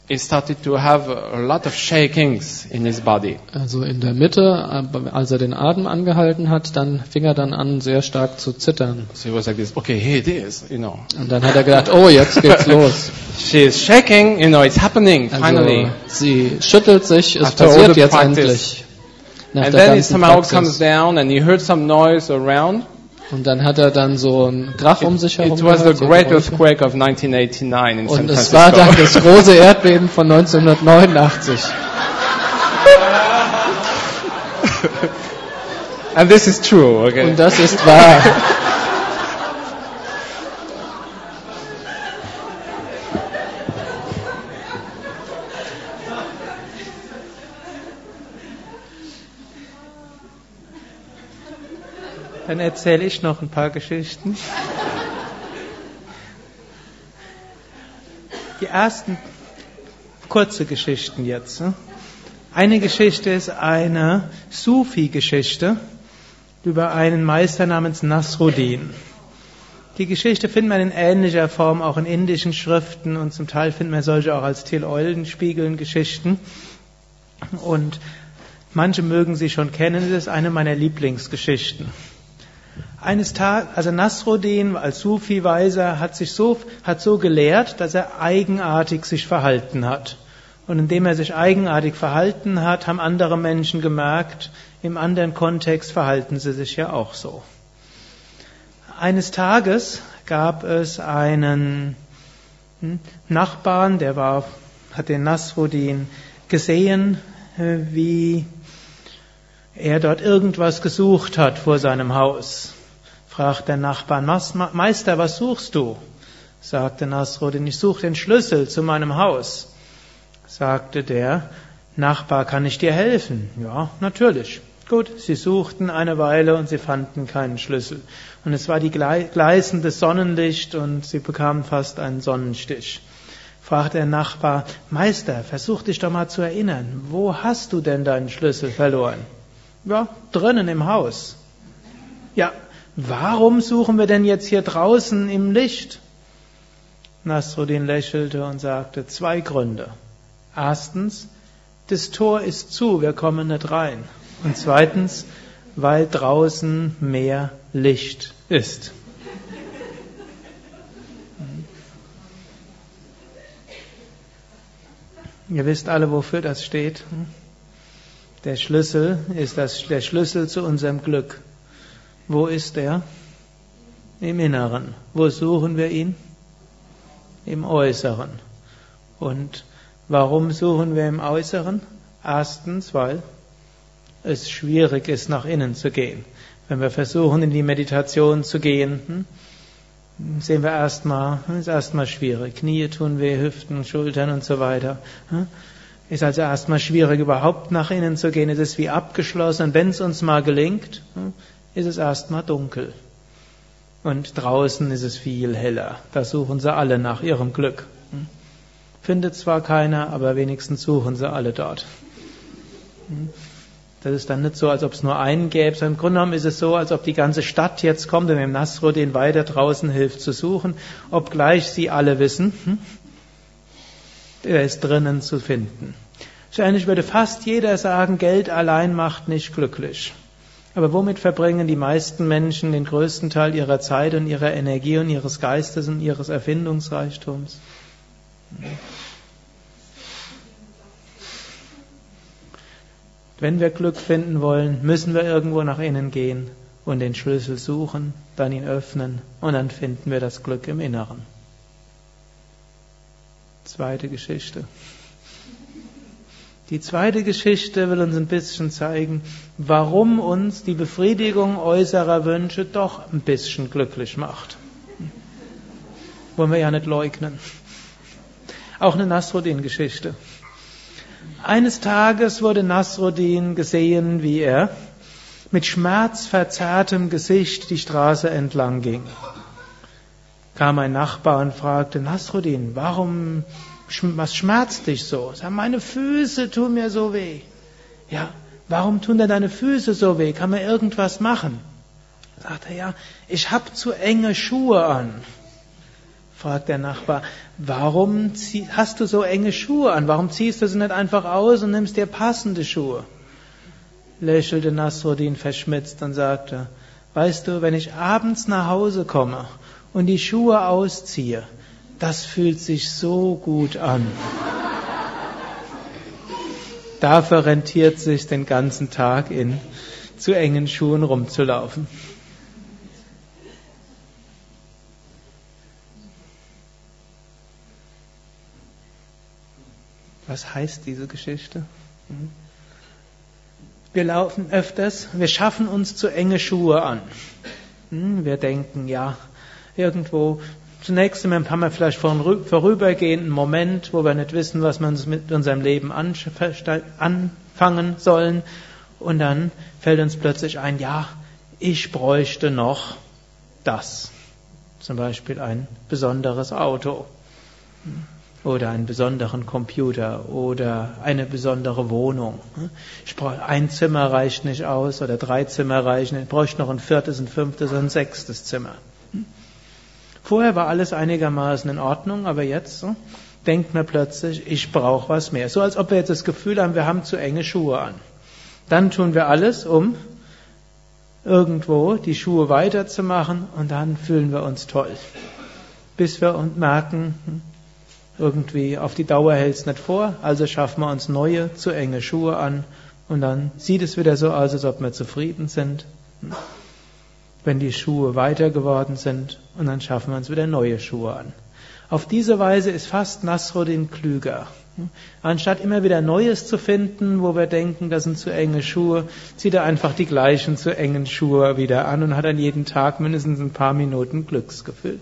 he started to have a lot of shakings in his body. Also in der Mitte, als er den Atem angehalten hat, dann fing er dann an, sehr stark zu zittern. So he was like this, okay, here it is, you know. Und dann hat er gedacht, oh, jetzt geht's los. She is shaking, you know, it's happening, finally. Also sie schüttelt sich, es After passiert jetzt practice. endlich. Nach And then ganzen somehow comes Praxis. down and he heard some noise around. Und dann hat er dann so ein Krach um sich herum It was the gehört, so great Geräusche. earthquake of 1989 in San Und es war dann das große Erdbeben von 1989. And this is true, okay? Und das ist wahr. Dann erzähle ich noch ein paar Geschichten. Die ersten kurze Geschichten jetzt. ne? Eine Geschichte ist eine Sufi-Geschichte über einen Meister namens Nasruddin. Die Geschichte findet man in ähnlicher Form auch in indischen Schriften und zum Teil findet man solche auch als Till-Eulenspiegeln Geschichten. Und manche mögen sie schon kennen, es ist eine meiner Lieblingsgeschichten. Eines Tages, also Nasruddin als Sufi-Weiser hat sich so, hat so gelehrt, dass er eigenartig sich verhalten hat. Und indem er sich eigenartig verhalten hat, haben andere Menschen gemerkt, im anderen Kontext verhalten sie sich ja auch so. Eines Tages gab es einen hm, Nachbarn, der war, hat den Nasruddin gesehen, äh, wie er dort irgendwas gesucht hat vor seinem Haus. Fragt der Nachbar, "Mas- Meister, was suchst du? Sagte Nasruddin, ich suche den Schlüssel zu meinem Haus. Sagte der Nachbar, kann ich dir helfen? Ja, natürlich. Gut, sie suchten eine Weile und sie fanden keinen Schlüssel. Und es war die glei- gleißende Sonnenlicht und sie bekamen fast einen Sonnenstich. Fragt der Nachbar, Meister, versuch dich doch mal zu erinnern, wo hast du denn deinen Schlüssel verloren? Ja, drinnen im Haus. Ja, warum suchen wir denn jetzt hier draußen im Licht? Nasruddin lächelte und sagte, zwei Gründe. Erstens, das Tor ist zu, wir kommen nicht rein. Und zweitens, weil draußen mehr Licht ist. Ihr wisst alle, wofür das steht. Der Schlüssel ist das, der Schlüssel zu unserem Glück. Wo ist er? Im Inneren. Wo suchen wir ihn? Im Äußeren. Und Warum suchen wir im Äußeren? Erstens, weil es schwierig ist, nach innen zu gehen. Wenn wir versuchen, in die Meditation zu gehen, hm, sehen wir erstmal, hm, ist erstmal schwierig. Knie tun weh, Hüften, Schultern und so weiter. Hm. Ist also erstmal schwierig, überhaupt nach innen zu gehen. Es ist wie abgeschlossen. Wenn es uns mal gelingt, ist es erstmal dunkel. Und draußen ist es viel heller. Da suchen sie alle nach ihrem Glück. Findet zwar keiner, aber wenigstens suchen sie alle dort. Das ist dann nicht so, als ob es nur einen gäbe, sondern im Grunde genommen ist es so, als ob die ganze Stadt jetzt kommt und dem Nasruddin weiter draußen hilft zu suchen, obgleich sie alle wissen, hm, er ist drinnen zu finden. Wahrscheinlich würde fast jeder sagen, Geld allein macht nicht glücklich. Aber womit verbringen die meisten Menschen den größten Teil ihrer Zeit und ihrer Energie und ihres Geistes und ihres Erfindungsreichtums? Wenn wir Glück finden wollen, müssen wir irgendwo nach innen gehen und den Schlüssel suchen, dann ihn öffnen und dann finden wir das Glück im Inneren. Zweite Geschichte. Die zweite Geschichte will uns ein bisschen zeigen, warum uns die Befriedigung äußerer Wünsche doch ein bisschen glücklich macht. Wollen wir ja nicht leugnen. Auch eine Nasruddin-Geschichte. Eines Tages wurde Nasruddin gesehen, wie er mit schmerzverzerrtem Gesicht die Straße entlang ging. Kam ein Nachbar und fragte, Nasruddin, warum, was schmerzt dich so? Sag, meine Füße tun mir so weh. Ja, warum tun denn deine Füße so weh? Kann man irgendwas machen? Sagt er, ja, ich hab zu enge Schuhe an fragt der Nachbar, warum hast du so enge Schuhe an? Warum ziehst du sie nicht einfach aus und nimmst dir passende Schuhe? Lächelte Nasruddin verschmitzt und sagte, weißt du, wenn ich abends nach Hause komme und die Schuhe ausziehe, das fühlt sich so gut an. Dafür rentiert sich den ganzen Tag in zu engen Schuhen rumzulaufen. Was heißt diese Geschichte? Hm? Wir laufen öfters, wir schaffen uns zu enge Schuhe an. Hm? Wir denken, ja, irgendwo, zunächst haben wir vielleicht vorübergehend einen Moment, wo wir nicht wissen, was wir mit unserem Leben anfangen sollen. Und dann fällt uns plötzlich ein, ja, ich bräuchte noch das. Zum Beispiel ein besonderes Auto. Oder einen besonderen Computer oder eine besondere Wohnung. Ein Zimmer reicht nicht aus oder drei Zimmer reichen, ich bräuchte noch ein viertes, ein fünftes ein sechstes Zimmer. Vorher war alles einigermaßen in Ordnung, aber jetzt denkt man plötzlich, ich brauche was mehr. So als ob wir jetzt das Gefühl haben, wir haben zu enge Schuhe an. Dann tun wir alles, um irgendwo die Schuhe weiterzumachen und dann fühlen wir uns toll. Bis wir merken, hm, irgendwie auf die Dauer hält es nicht vor, also schaffen wir uns neue, zu enge Schuhe an und dann sieht es wieder so aus, als ob wir zufrieden sind, wenn die Schuhe weiter geworden sind und dann schaffen wir uns wieder neue Schuhe an. Auf diese Weise ist fast Nasruddin klüger. Anstatt immer wieder Neues zu finden, wo wir denken, das sind zu enge Schuhe, zieht er einfach die gleichen zu engen Schuhe wieder an und hat an jeden Tag mindestens ein paar Minuten Glücksgefühl.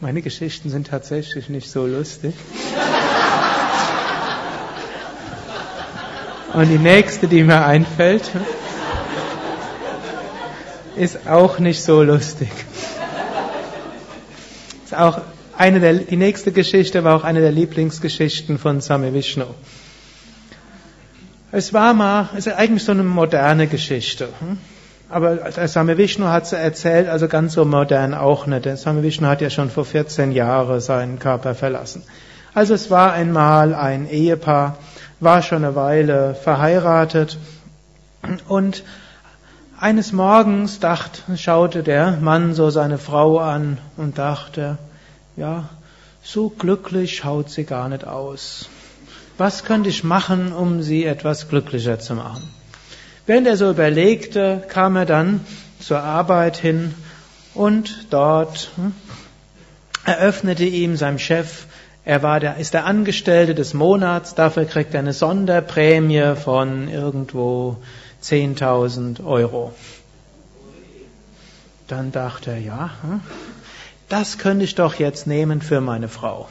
Meine Geschichten sind tatsächlich nicht so lustig. Und die nächste, die mir einfällt, ist auch nicht so lustig. Ist auch eine der, die nächste Geschichte war auch eine der Lieblingsgeschichten von Same Vishnu. Es war mal, es ist eigentlich so eine moderne Geschichte. Hm? Aber Same Vishnu hat es erzählt, also ganz so modern auch nicht. Der Same Vishnu hat ja schon vor 14 Jahren seinen Körper verlassen. Also es war einmal ein Ehepaar, war schon eine Weile verheiratet und eines Morgens dachte, schaute der Mann so seine Frau an und dachte, ja, so glücklich schaut sie gar nicht aus. Was könnte ich machen, um sie etwas glücklicher zu machen? Während er so überlegte, kam er dann zur Arbeit hin Und dort hm, eröffnete ihm sein Chef, er war der, ist der Angestellte des Monats, dafür kriegt er eine Sonderprämie von irgendwo 10.000 Euro. Dann dachte er, ja, hm, das könnte ich doch jetzt nehmen für meine Frau.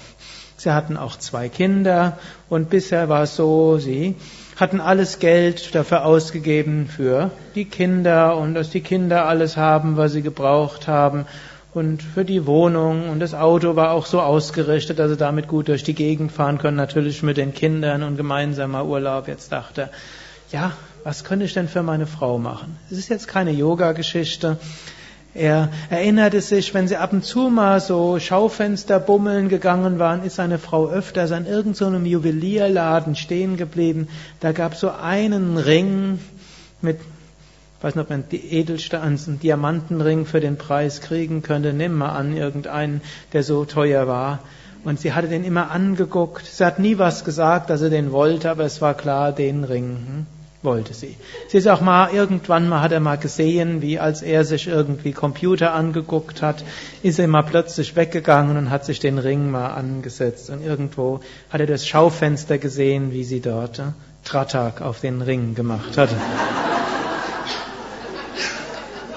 Sie hatten auch zwei Kinder und bisher war es so, sie hatten alles Geld dafür ausgegeben für die Kinder und dass die Kinder alles haben, was sie gebraucht haben und für die Wohnung und das Auto war auch so ausgerichtet, dass sie damit gut durch die Gegend fahren können, natürlich mit den Kindern und gemeinsamer Urlaub. Jetzt dachte er, ja, was könnte ich denn für meine Frau machen? Es ist jetzt keine Yoga-Geschichte. Er erinnerte sich, wenn sie ab und zu mal so Schaufenster bummeln gegangen waren, ist seine Frau öfters an irgendeinem so Juwelierladen stehen geblieben. Da gab es so einen Ring mit, ich weiß nicht, ob man die edelste, einen Diamantenring für den Preis kriegen könnte. Nimm mal an, irgendeinen, der so teuer war. Und sie hatte den immer angeguckt. Sie hat nie was gesagt, dass sie den wollte, aber es war klar, den Ring. Hm? wollte sie. Sie ist auch mal, irgendwann mal hat er mal gesehen, wie als er sich irgendwie Computer angeguckt hat, ist er mal plötzlich weggegangen und hat sich den Ring mal angesetzt. Und irgendwo hat er das Schaufenster gesehen, wie sie dort äh, Tratak auf den Ring gemacht hatte.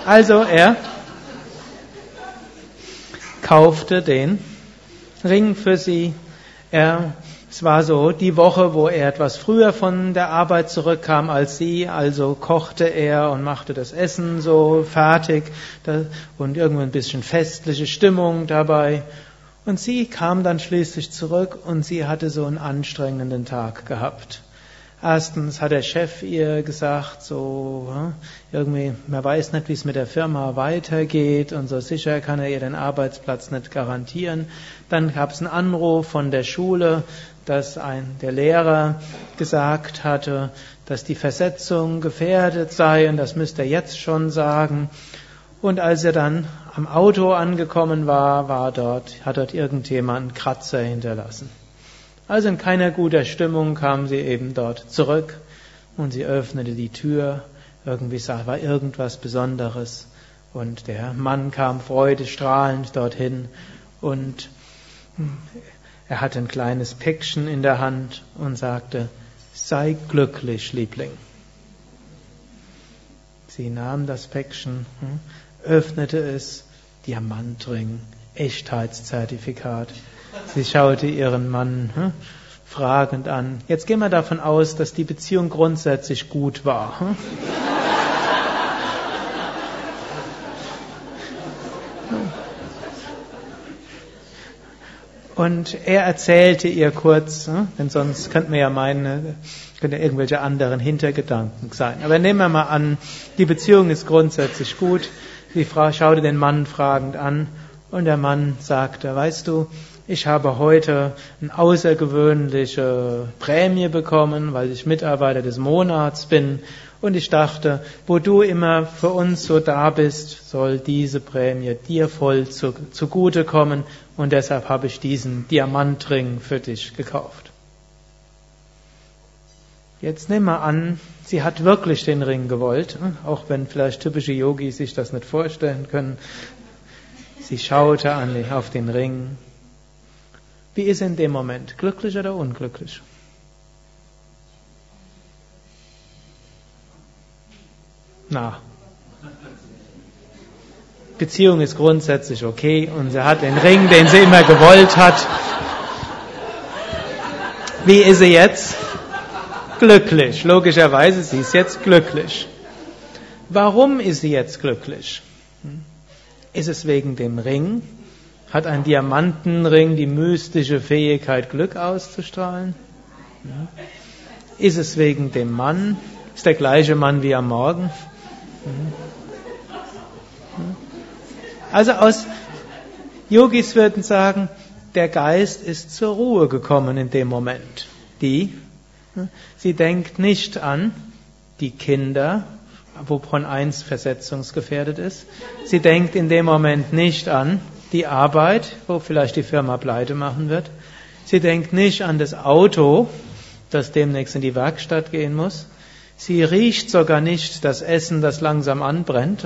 Also er kaufte den Ring für sie. Er es war so die Woche, wo er etwas früher von der Arbeit zurückkam als sie, also kochte er und machte das Essen so fertig und irgendwo ein bisschen festliche Stimmung dabei. Und sie kam dann schließlich zurück und sie hatte so einen anstrengenden Tag gehabt. Erstens hat der Chef ihr gesagt, so irgendwie, man weiß nicht, wie es mit der Firma weitergeht und so sicher kann er ihr den Arbeitsplatz nicht garantieren. Dann gab es einen Anruf von der Schule, dass ein, der Lehrer gesagt hatte, dass die Versetzung gefährdet sei und das müsste er jetzt schon sagen. Und als er dann am Auto angekommen war, war dort, hat dort irgendjemand einen Kratzer hinterlassen. Also in keiner guter Stimmung kam sie eben dort zurück und sie öffnete die Tür. Irgendwie sah, war irgendwas Besonderes. Und der Mann kam freudestrahlend dorthin und er hatte ein kleines Päckchen in der Hand und sagte, sei glücklich, Liebling. Sie nahm das Päckchen, hm, öffnete es, Diamantring, Echtheitszertifikat. Sie schaute ihren Mann hm, fragend an. Jetzt gehen wir davon aus, dass die Beziehung grundsätzlich gut war. Hm? Und er erzählte ihr kurz, hm, denn sonst könnte man ja meinen, könnte irgendwelche anderen Hintergedanken sein. Aber nehmen wir mal an, die Beziehung ist grundsätzlich gut. Die Frau schaute den Mann fragend an und der Mann sagte, weißt du, ich habe heute eine außergewöhnliche Prämie bekommen, weil ich Mitarbeiter des Monats bin. Und ich dachte, wo du immer für uns so da bist, soll diese Prämie dir voll zu, zugutekommen und deshalb habe ich diesen Diamantring für dich gekauft. Jetzt nehmen wir an, sie hat wirklich den Ring gewollt, auch wenn vielleicht typische Yogis sich das nicht vorstellen können. Sie schaute an, auf den Ring. Wie ist in dem Moment? Glücklich oder unglücklich? Na, Beziehung ist grundsätzlich okay und sie hat den Ring, den sie immer gewollt hat. Wie ist sie jetzt? Glücklich. Logischerweise, sie ist jetzt glücklich. Warum ist sie jetzt glücklich? Ist es wegen dem Ring? Hat ein Diamantenring die mystische Fähigkeit, Glück auszustrahlen? Ist es wegen dem Mann? Ist der gleiche Mann wie am Morgen? Also aus Yogis würden sagen, der Geist ist zur Ruhe gekommen in dem Moment. Die, sie denkt nicht an die Kinder, wovon eins versetzungsgefährdet ist. Sie denkt in dem Moment nicht an die Arbeit, wo vielleicht die Firma pleite machen wird. Sie denkt nicht an das Auto, das demnächst in die Werkstatt gehen muss. Sie riecht sogar nicht das Essen, das langsam anbrennt.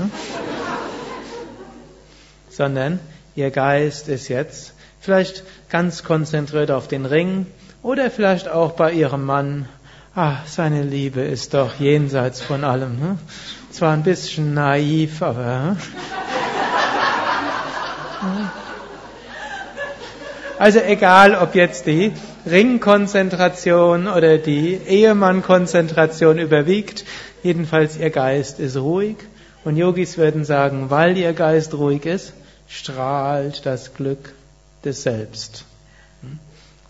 sondern ihr Geist ist jetzt vielleicht ganz konzentriert auf den Ring oder vielleicht auch bei ihrem Mann. Ah, seine Liebe ist doch jenseits von allem. Hm? Zwar ein bisschen naiv, aber. Also egal, ob jetzt die Ringkonzentration oder die Ehemannkonzentration überwiegt, jedenfalls ihr Geist ist ruhig. Und Yogis würden sagen, weil ihr Geist ruhig ist, strahlt das Glück des Selbst.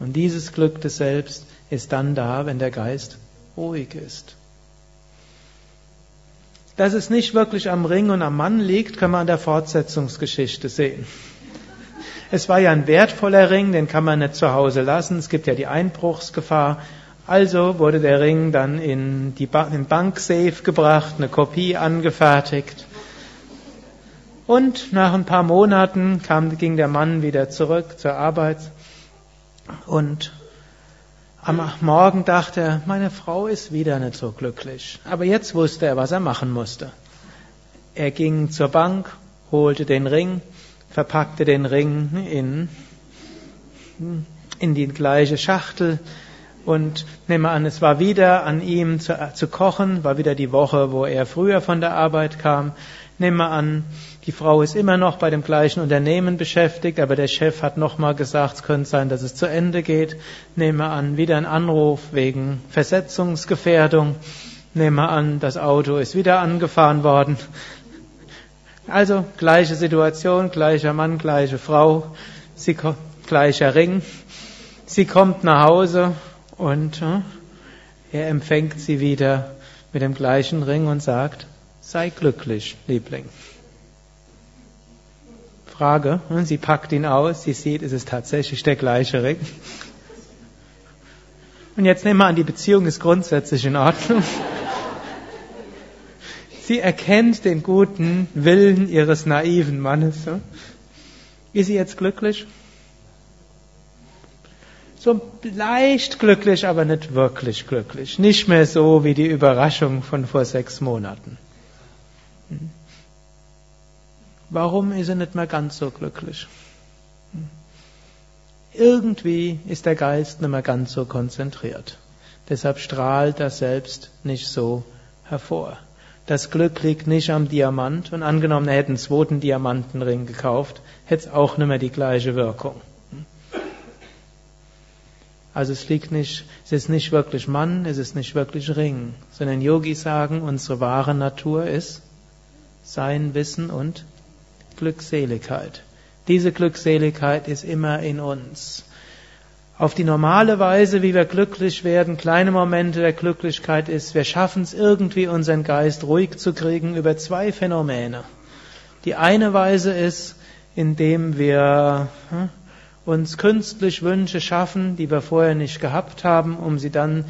Und dieses Glück des Selbst ist dann da, wenn der Geist ruhig ist. Dass es nicht wirklich am Ring und am Mann liegt, können wir an der Fortsetzungsgeschichte sehen. Es war ja ein wertvoller Ring, den kann man nicht zu Hause lassen. Es gibt ja die Einbruchsgefahr. Also wurde der Ring dann in die ba den Banksafe gebracht, eine Kopie angefertigt. Und nach ein paar Monaten kam, ging der Mann wieder zurück zur Arbeit und am Morgen dachte er, meine Frau ist wieder nicht so glücklich. Aber jetzt wusste er, was er machen musste. Er ging zur Bank, holte den Ring, verpackte den Ring in, in die gleiche Schachtel und nehme an, es war wieder an ihm zu, zu kochen, war wieder die Woche, wo er früher von der Arbeit kam. Nehme an, die Frau ist immer noch bei dem gleichen Unternehmen beschäftigt, aber der Chef hat nochmal gesagt, es könnte sein, dass es zu Ende geht. Nehme an, wieder ein Anruf wegen Versetzungsgefährdung. Nehme an, das Auto ist wieder angefahren worden. Also gleiche Situation, gleicher Mann, gleiche Frau, sie, gleicher Ring. Sie kommt nach Hause und äh, er empfängt sie wieder mit dem gleichen Ring und sagt, sei glücklich, Liebling. Frage, äh, sie packt ihn aus, sie sieht, es ist tatsächlich der gleiche Ring. Und jetzt nehmen wir an, die Beziehung ist grundsätzlich in Ordnung. Sie erkennt den guten Willen ihres naiven Mannes. Ist sie jetzt glücklich? So leicht glücklich, aber nicht wirklich glücklich. Nicht mehr so wie die Überraschung von vor sechs Monaten. Hm. Warum ist sie nicht mehr ganz so glücklich? Hm. Irgendwie ist der Geist nicht mehr ganz so konzentriert. Deshalb strahlt er selbst nicht so hervor. Das Glück liegt nicht am Diamant und angenommen, er hätte einen zweiten Diamantenring gekauft, hätte es auch nicht mehr die gleiche Wirkung. Also es liegt nicht, es ist nicht wirklich Mann, es ist nicht wirklich Ring, sondern Yogis sagen, unsere wahre Natur ist sein Wissen und Glückseligkeit. Diese Glückseligkeit ist immer in uns auf die normale Weise, wie wir glücklich werden, kleine Momente der Glücklichkeit ist, wir schaffen es irgendwie, unseren Geist ruhig zu kriegen über zwei Phänomene. Die eine Weise ist, indem wir hm, uns künstlich Wünsche schaffen, die wir vorher nicht gehabt haben, um sie dann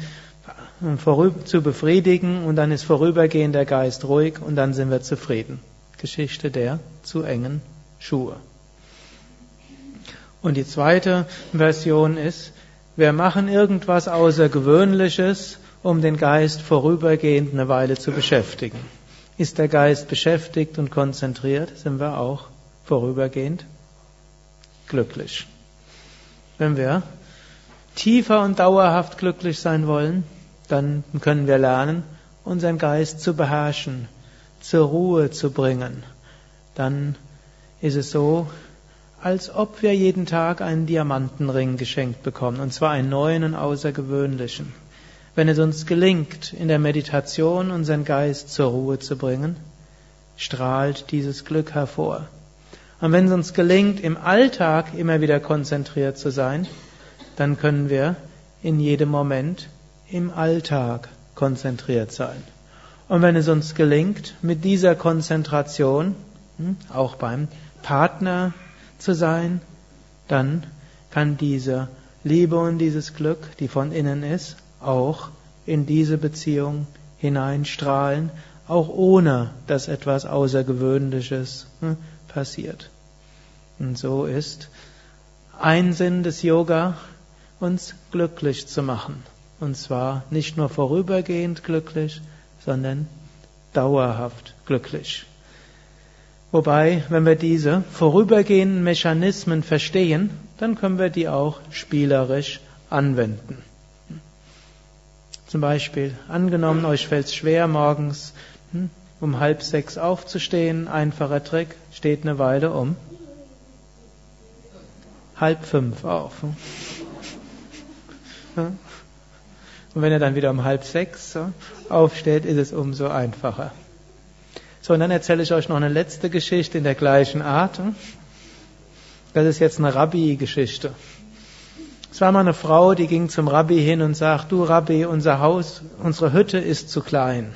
zu befriedigen und dann ist vorübergehend der Geist ruhig und dann sind wir zufrieden. Geschichte der zu engen Schuhe. Und die zweite Version ist, wir machen irgendwas Außergewöhnliches, um den Geist vorübergehend eine Weile zu beschäftigen. Ist der Geist beschäftigt und konzentriert, sind wir auch vorübergehend glücklich. Wenn wir tiefer und dauerhaft glücklich sein wollen, dann können wir lernen, unseren Geist zu beherrschen, zur Ruhe zu bringen. Dann ist es so, als ob wir jeden Tag einen Diamantenring geschenkt bekommen, und zwar einen neuen und außergewöhnlichen. Wenn es uns gelingt, in der Meditation unseren Geist zur Ruhe zu bringen, strahlt dieses Glück hervor. Und wenn es uns gelingt, im Alltag immer wieder konzentriert zu sein, dann können wir in jedem Moment im Alltag konzentriert sein. Und wenn es uns gelingt, mit dieser Konzentration, hm, auch beim Partner, zu sein, dann kann diese Liebe und dieses Glück, die von innen ist, auch in diese Beziehung hineinstrahlen, auch ohne dass etwas Außergewöhnliches hm, passiert. Und so ist ein Sinn des Yoga, uns glücklich zu machen. Und zwar nicht nur vorübergehend glücklich, sondern dauerhaft glücklich. Wobei, wenn wir diese vorübergehenden Mechanismen verstehen, dann können wir die auch spielerisch anwenden. Zum Beispiel, angenommen, euch fällt es schwer, morgens hm, um halb sechs aufzustehen, einfacher Trick, steht eine Weile um halb fünf auf. Und wenn er dann wieder um halb sechs aufsteht, ist es umso einfacher. So, und dann erzähle ich euch noch eine letzte Geschichte in der gleichen Art. Das ist jetzt eine Rabbi-Geschichte. Es war mal eine Frau, die ging zum Rabbi hin und sagt, du Rabbi, unser Haus, unsere Hütte ist zu klein.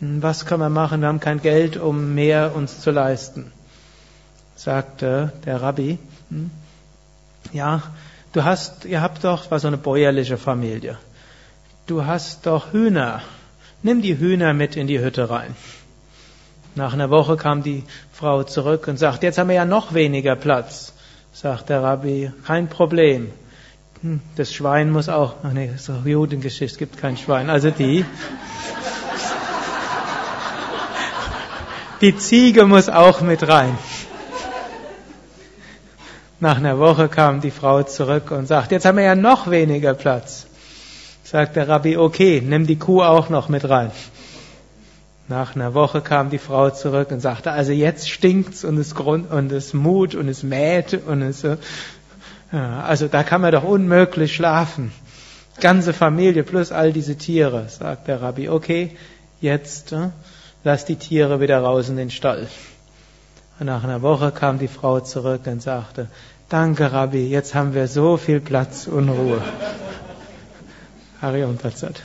Was können wir machen? Wir haben kein Geld, um mehr uns zu leisten. Sagte der Rabbi, hm, ja, du hast, ihr habt doch, war so eine bäuerliche Familie. Du hast doch Hühner. Nimm die Hühner mit in die Hütte rein. Nach einer Woche kam die Frau zurück und sagt, jetzt haben wir ja noch weniger Platz. Sagt der Rabbi, kein Problem. Hm, das Schwein muss auch, ach nee, das ist doch Judengeschichte, es gibt kein Schwein. Also die, die Ziege muss auch mit rein. Nach einer Woche kam die Frau zurück und sagt, jetzt haben wir ja noch weniger Platz. Sagt der Rabbi, okay, nimm die Kuh auch noch mit rein. Nach einer Woche kam die Frau zurück und sagte, also jetzt stinkt's und es grund und es mut und es mäht und es ja, also da kann man doch unmöglich schlafen. Ganze Familie plus all diese Tiere, sagt der Rabbi. Okay, jetzt äh, lass die Tiere wieder raus in den Stall. Und nach einer Woche kam die Frau zurück und sagte, danke Rabbi, jetzt haben wir so viel Platz und Ruhe. Hari Tatsat.